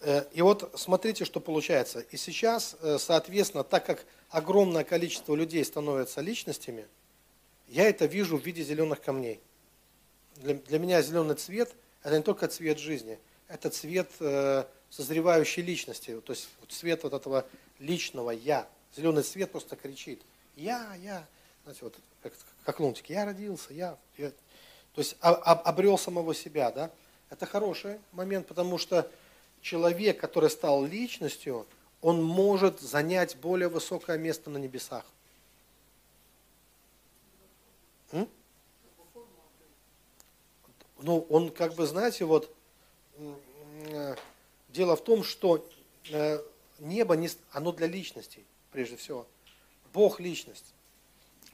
э, и вот смотрите, что получается. И сейчас, э, соответственно, так как огромное количество людей становятся личностями, я это вижу в виде зеленых камней. Для, для меня зеленый цвет – это не только цвет жизни, это цвет э, созревающей личности, то есть цвет вот этого личного «я». Зеленый цвет просто кричит «я, я», знаете, вот как, как лунтик, «я родился, я», я. То есть обрел самого себя, да? Это хороший момент, потому что человек, который стал личностью, он может занять более высокое место на небесах. М? Ну, он как бы, знаете, вот э, дело в том, что э, небо, не, оно для личностей, прежде всего. Бог – личность.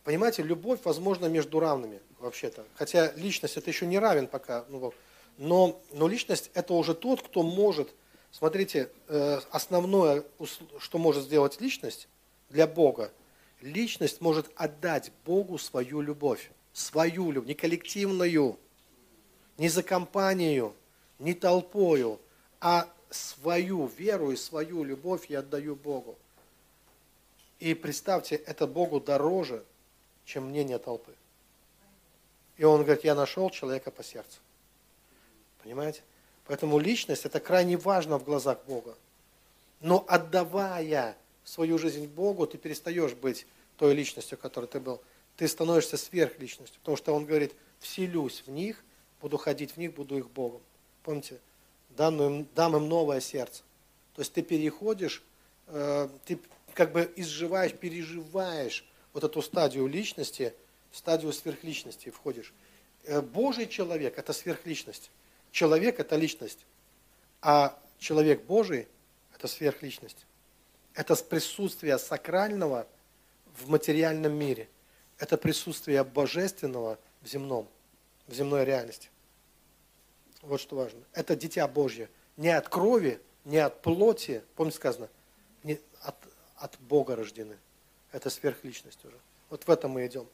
Понимаете, любовь возможна между равными, вообще-то. Хотя личность – это еще не равен пока, ну, Но, но личность – это уже тот, кто может, смотрите, э, основное, что может сделать личность для Бога, личность может отдать Богу свою любовь. Свою любовь, не коллективную, не за компанию, не толпою, а свою веру и свою любовь я отдаю Богу. И представьте, это Богу дороже, чем мнение толпы. И он говорит, я нашел человека по сердцу. Понимаете? Поэтому личность это крайне важно в глазах Бога. Но отдавая свою жизнь Богу, ты перестаешь быть той личностью, которой ты был. Ты становишься сверхличностью. Потому что он говорит, вселюсь в них, буду ходить в них, буду их Богом. Помните? Дам им, дам им новое сердце. То есть ты переходишь, э, ты как бы изживаешь, переживаешь вот эту стадию личности, в стадию сверхличности входишь. Э, Божий человек – это сверхличность. Человек – это личность. А человек Божий – это сверхличность. Это присутствие сакрального в материальном мире. Это присутствие божественного в земном, в земной реальности. Вот что важно. Это дитя Божье. Не от крови, не от плоти, помните сказано, не от, от Бога рождены. Это сверхличность уже. Вот в этом мы идем.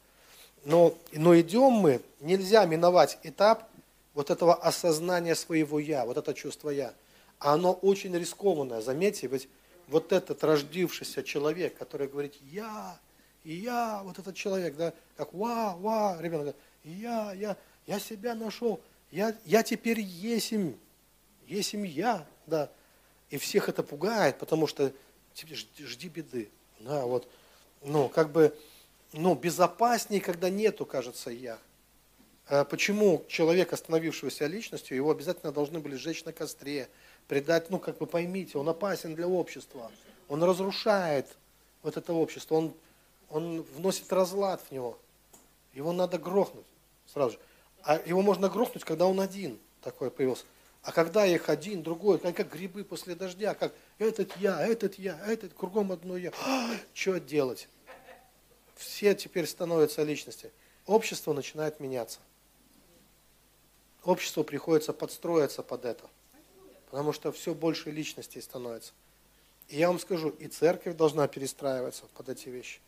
Но, но идем мы, нельзя миновать этап вот этого осознания своего «я», вот это чувство «я». А оно очень рискованное, заметьте, ведь вот этот рождившийся человек, который говорит «я», я, вот этот человек, да, как «ва, ва», ребенок говорит «я, я, я себя нашел, я, я теперь есим, есим я», да. И всех это пугает, потому что жди, жди беды. Да, вот, ну, как бы, ну, безопаснее, когда нету, кажется, я. А почему человек, остановившегося личностью, его обязательно должны были сжечь на костре, предать, ну, как бы поймите, он опасен для общества, он разрушает вот это общество, он, он вносит разлад в него. Его надо грохнуть сразу же. А его можно грохнуть, когда он один такой появился. А когда их один, другой, как, как грибы после дождя, как этот я, этот я, этот, кругом одно я. А, что делать? Все теперь становятся личности. Общество начинает меняться. Обществу приходится подстроиться под это. Потому что все больше личностей становится. И я вам скажу, и церковь должна перестраиваться под эти вещи.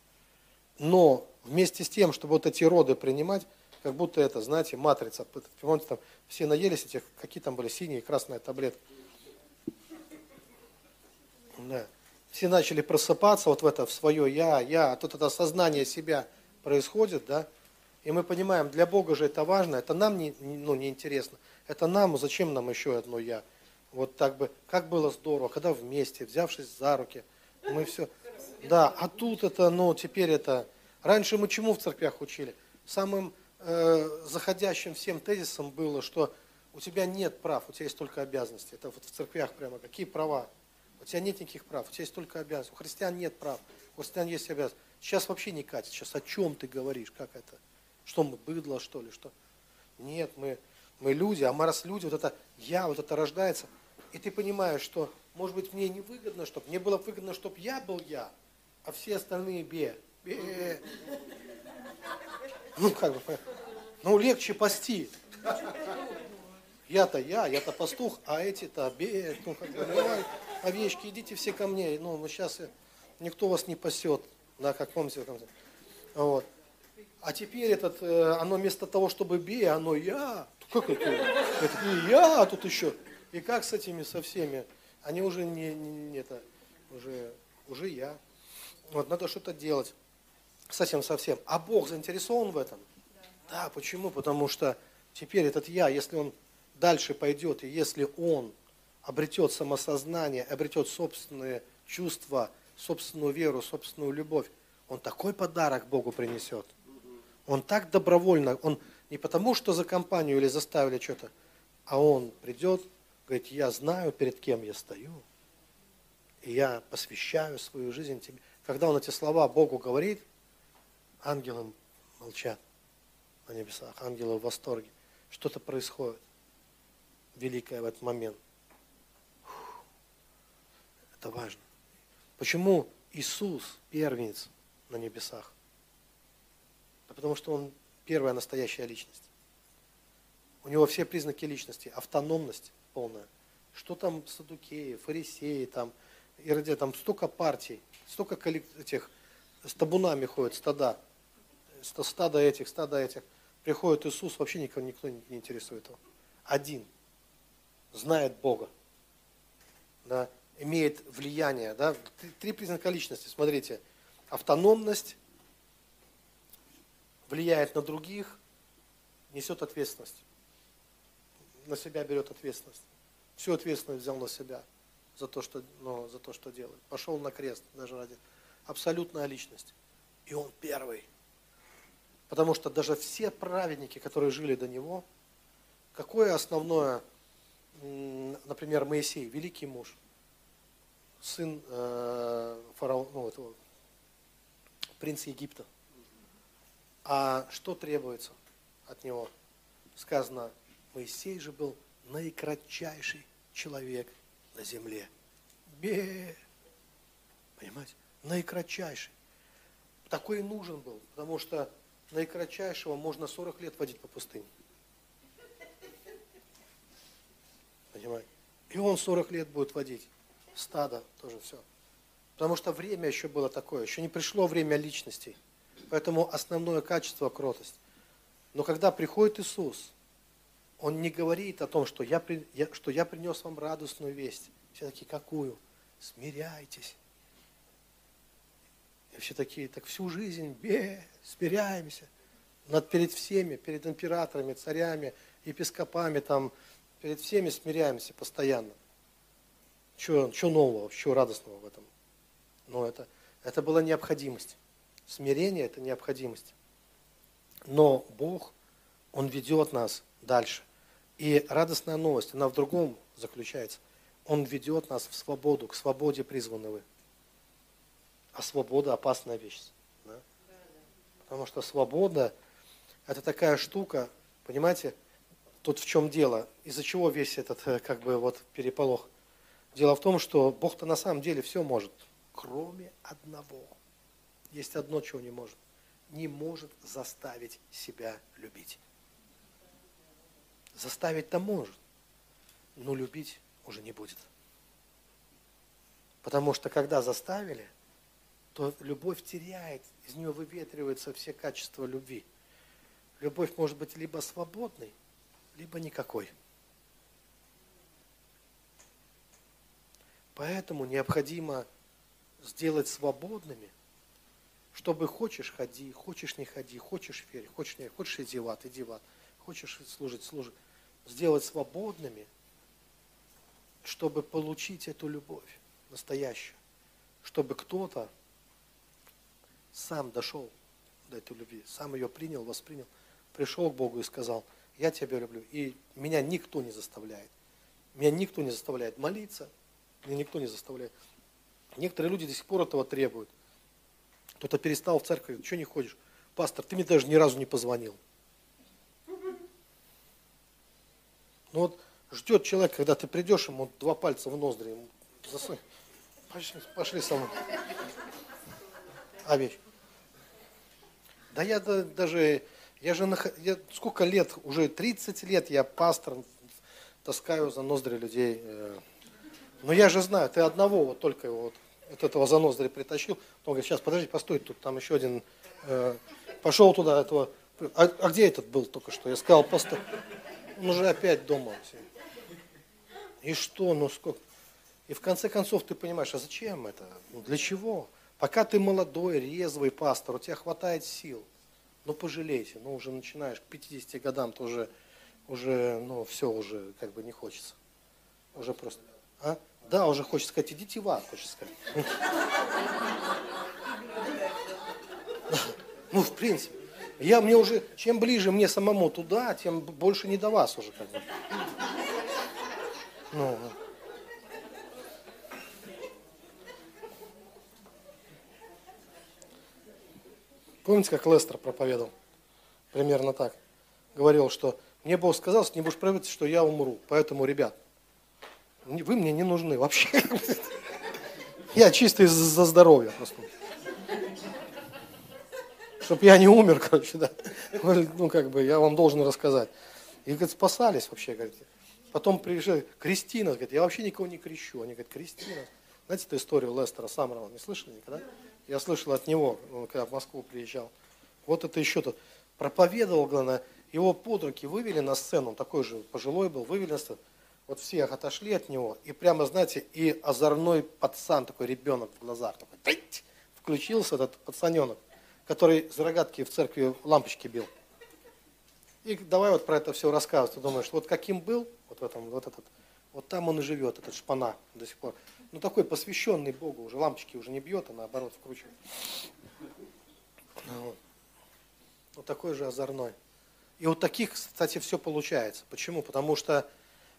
Но вместе с тем, чтобы вот эти роды принимать, как будто это, знаете, матрица. Помните, там все наелись этих, какие там были синие и красные таблетки. Да. Все начали просыпаться вот в это, в свое я, я, а тут это осознание себя происходит, да, и мы понимаем, для Бога же это важно, это нам не, ну, не интересно, это нам, зачем нам еще одно я? Вот так бы, как было здорово, когда вместе, взявшись за руки, мы все, да, а тут это, ну, теперь это, раньше мы чему в церквях учили? Самым э, заходящим всем тезисом было, что у тебя нет прав, у тебя есть только обязанности. Это вот в церквях прямо, какие права? У тебя нет никаких прав, у тебя есть только обязанности. У христиан нет прав, у христиан есть обязанности. Сейчас вообще не катит, сейчас о чем ты говоришь, как это? Что мы, быдло, что ли, что? Нет, мы, мы люди, а мы раз люди, вот это я, вот это рождается. И ты понимаешь, что, может быть, мне не выгодно, чтобы, мне было выгодно, чтобы я был я, а все остальные бе. бе. Ну, как бы, ну, легче пасти. Я-то я, я-то пастух, а эти-то бе, ну, как бы, давай, овечки, идите все ко мне. Ну, ну сейчас никто вас не пасет, да, как помните. Вот. А теперь этот, э, оно вместо того, чтобы бей, оно я. Как это? Это не я, а тут еще. И как с этими, со всеми? Они уже не, не, не это, уже, уже я. Вот надо что-то делать с этим совсем. А Бог заинтересован в этом? Да. да, почему? Потому что теперь этот я, если он дальше пойдет, и если он обретет самосознание, обретет собственные чувства, собственную веру, собственную любовь, он такой подарок Богу принесет – он так добровольно, он не потому, что за компанию или заставили что-то, а он придет, говорит, я знаю, перед кем я стою, и я посвящаю свою жизнь тебе. Когда он эти слова Богу говорит, ангелы молчат на небесах, ангелы в восторге. Что-то происходит великое в этот момент. Это важно. Почему Иисус первенец на небесах? а потому что он первая настоящая личность. у него все признаки личности, автономность полная. Что там садукеи, фарисеи, там, ироде, там столько партий, столько этих, с табунами ходят, стада, стада этих, стада этих. Приходит Иисус, вообще никого, никто не интересует его. Один. Знает Бога. Да, имеет влияние. Да? Три признака личности. Смотрите. Автономность, влияет на других, несет ответственность. На себя берет ответственность. Всю ответственность взял на себя за то, что, ну, за то, что делает. Пошел на крест даже ради. Абсолютная личность. И он первый. Потому что даже все праведники, которые жили до него, какое основное, например, Моисей, великий муж, сын э, фараона, ну, этого, принца Египта. А что требуется от него? Сказано, Моисей же был наикратчайший человек на земле. Бе! Понимаете? Наикратчайший. Такой и нужен был, потому что наикратчайшего можно 40 лет водить по пустыне. Понимаете? И он 40 лет будет водить. Стадо тоже все. Потому что время еще было такое, еще не пришло время личностей. Поэтому основное качество – кротость. Но когда приходит Иисус, Он не говорит о том, что я, что я принес вам радостную весть. Все такие, какую? Смиряйтесь. И все такие, так всю жизнь, бе, смиряемся. Над перед всеми, перед императорами, царями, епископами, там, перед всеми смиряемся постоянно. Что нового, что радостного в этом? Но это, это была необходимость. Смирение – это необходимость. Но Бог, Он ведет нас дальше. И радостная новость, она в другом заключается. Он ведет нас в свободу, к свободе призваны вы. А свобода – опасная вещь. Потому что свобода – это такая штука, понимаете, тут в чем дело, из-за чего весь этот э, как бы вот переполох. Дело в том, что Бог-то на самом деле все может, кроме одного – есть одно, чего не может. Не может заставить себя любить. Заставить-то может, но любить уже не будет. Потому что когда заставили, то любовь теряет, из нее выветриваются все качества любви. Любовь может быть либо свободной, либо никакой. Поэтому необходимо сделать свободными – чтобы хочешь, ходи, хочешь, не ходи, хочешь, верь, хочешь, не хочешь, иди в ад, иди в ад, хочешь служить, служи. Сделать свободными, чтобы получить эту любовь настоящую. Чтобы кто-то сам дошел до этой любви, сам ее принял, воспринял, пришел к Богу и сказал, я тебя люблю. И меня никто не заставляет. Меня никто не заставляет молиться, меня никто не заставляет. Некоторые люди до сих пор этого требуют. Кто-то перестал в церковь, что не ходишь? Пастор, ты мне даже ни разу не позвонил. Ну вот ждет человек, когда ты придешь, ему два пальца в ноздри, засунь. Пошли, пошли со мной. А вещь. Да я да, даже, я же, я, сколько лет, уже 30 лет я пастор, таскаю за ноздри людей. Э. Но я же знаю, ты одного вот только вот от этого заноздря притащил. Он говорит, сейчас, подожди, постой, тут там еще один, э, пошел туда, этого, а, а где этот был только что? Я сказал, постой. Он уже опять дома. И что, ну сколько? И в конце концов ты понимаешь, а зачем это? Ну, для чего? Пока ты молодой, резвый пастор, у тебя хватает сил. Ну пожалейте, ну уже начинаешь к 50 годам, то уже, уже, ну все уже как бы не хочется. Уже просто, а? Да, уже хочется сказать, идите в ад, хочется сказать. Ну, в принципе. Я мне уже, чем ближе мне самому туда, тем больше не до вас уже как бы. Ну, Помните, как Лестер проповедовал? Примерно так. Говорил, что мне Бог сказал, что не будешь править, что я умру. Поэтому, ребят, вы мне не нужны вообще. Я чисто из-за здоровья просто. Чтоб я не умер, короче, да. Ну, как бы, я вам должен рассказать. И, говорит, спасались вообще, говорит. Потом приезжали, Кристина, говорит, я вообще никого не крещу. Они говорят, Кристина. Знаете эту историю Лестера Самрова? Не слышали никогда? Я слышал от него, когда в Москву приезжал. Вот это еще тут. Проповедовал, главное, его под руки вывели на сцену, он такой же пожилой был, вывели на сцену. Вот все отошли от него, и прямо, знаете, и озорной пацан, такой ребенок в глазах, такой, включился этот пацаненок, который за рогатки в церкви лампочки бил. И давай вот про это все рассказывать. Ты думаешь, вот каким был, вот в этом, вот этот, вот там он и живет, этот шпана до сих пор. Ну такой посвященный Богу, уже лампочки уже не бьет, а наоборот вкручивает. Вот. вот такой же озорной. И у таких, кстати, все получается. Почему? Потому что,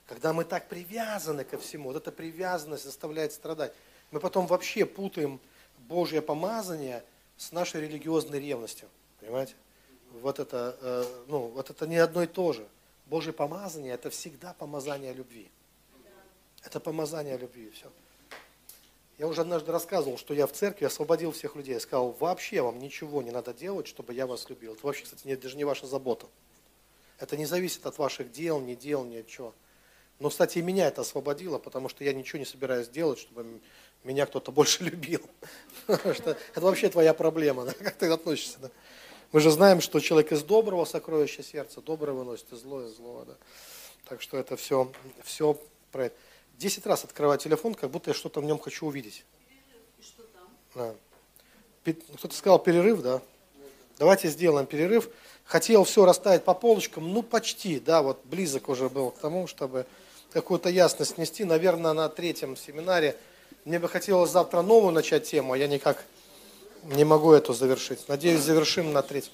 когда мы так привязаны ко всему, вот эта привязанность заставляет страдать. Мы потом вообще путаем Божье помазание с нашей религиозной ревностью. Понимаете? Вот это, э, ну, вот это не одно и то же. Божье помазание – это всегда помазание любви. Это помазание любви, все. Я уже однажды рассказывал, что я в церкви освободил всех людей. Я сказал, вообще вам ничего не надо делать, чтобы я вас любил. Это вообще, кстати, даже не ваша забота. Это не зависит от ваших дел, не дел, ни от чего. Но, кстати, и меня это освободило, потому что я ничего не собираюсь делать, чтобы меня кто-то больше любил. это вообще твоя проблема, как ты относишься. Мы же знаем, что человек из доброго сокровища сердца, доброе выносит, и злое. Да? Так что это все, все про это. Десять раз открываю телефон, как будто я что-то в нем хочу увидеть. Да. Кто-то сказал перерыв, да? Давайте сделаем перерыв хотел все расставить по полочкам, ну почти, да, вот близок уже был к тому, чтобы какую-то ясность нести. Наверное, на третьем семинаре мне бы хотелось завтра новую начать тему, а я никак не могу эту завершить. Надеюсь, завершим на третьем.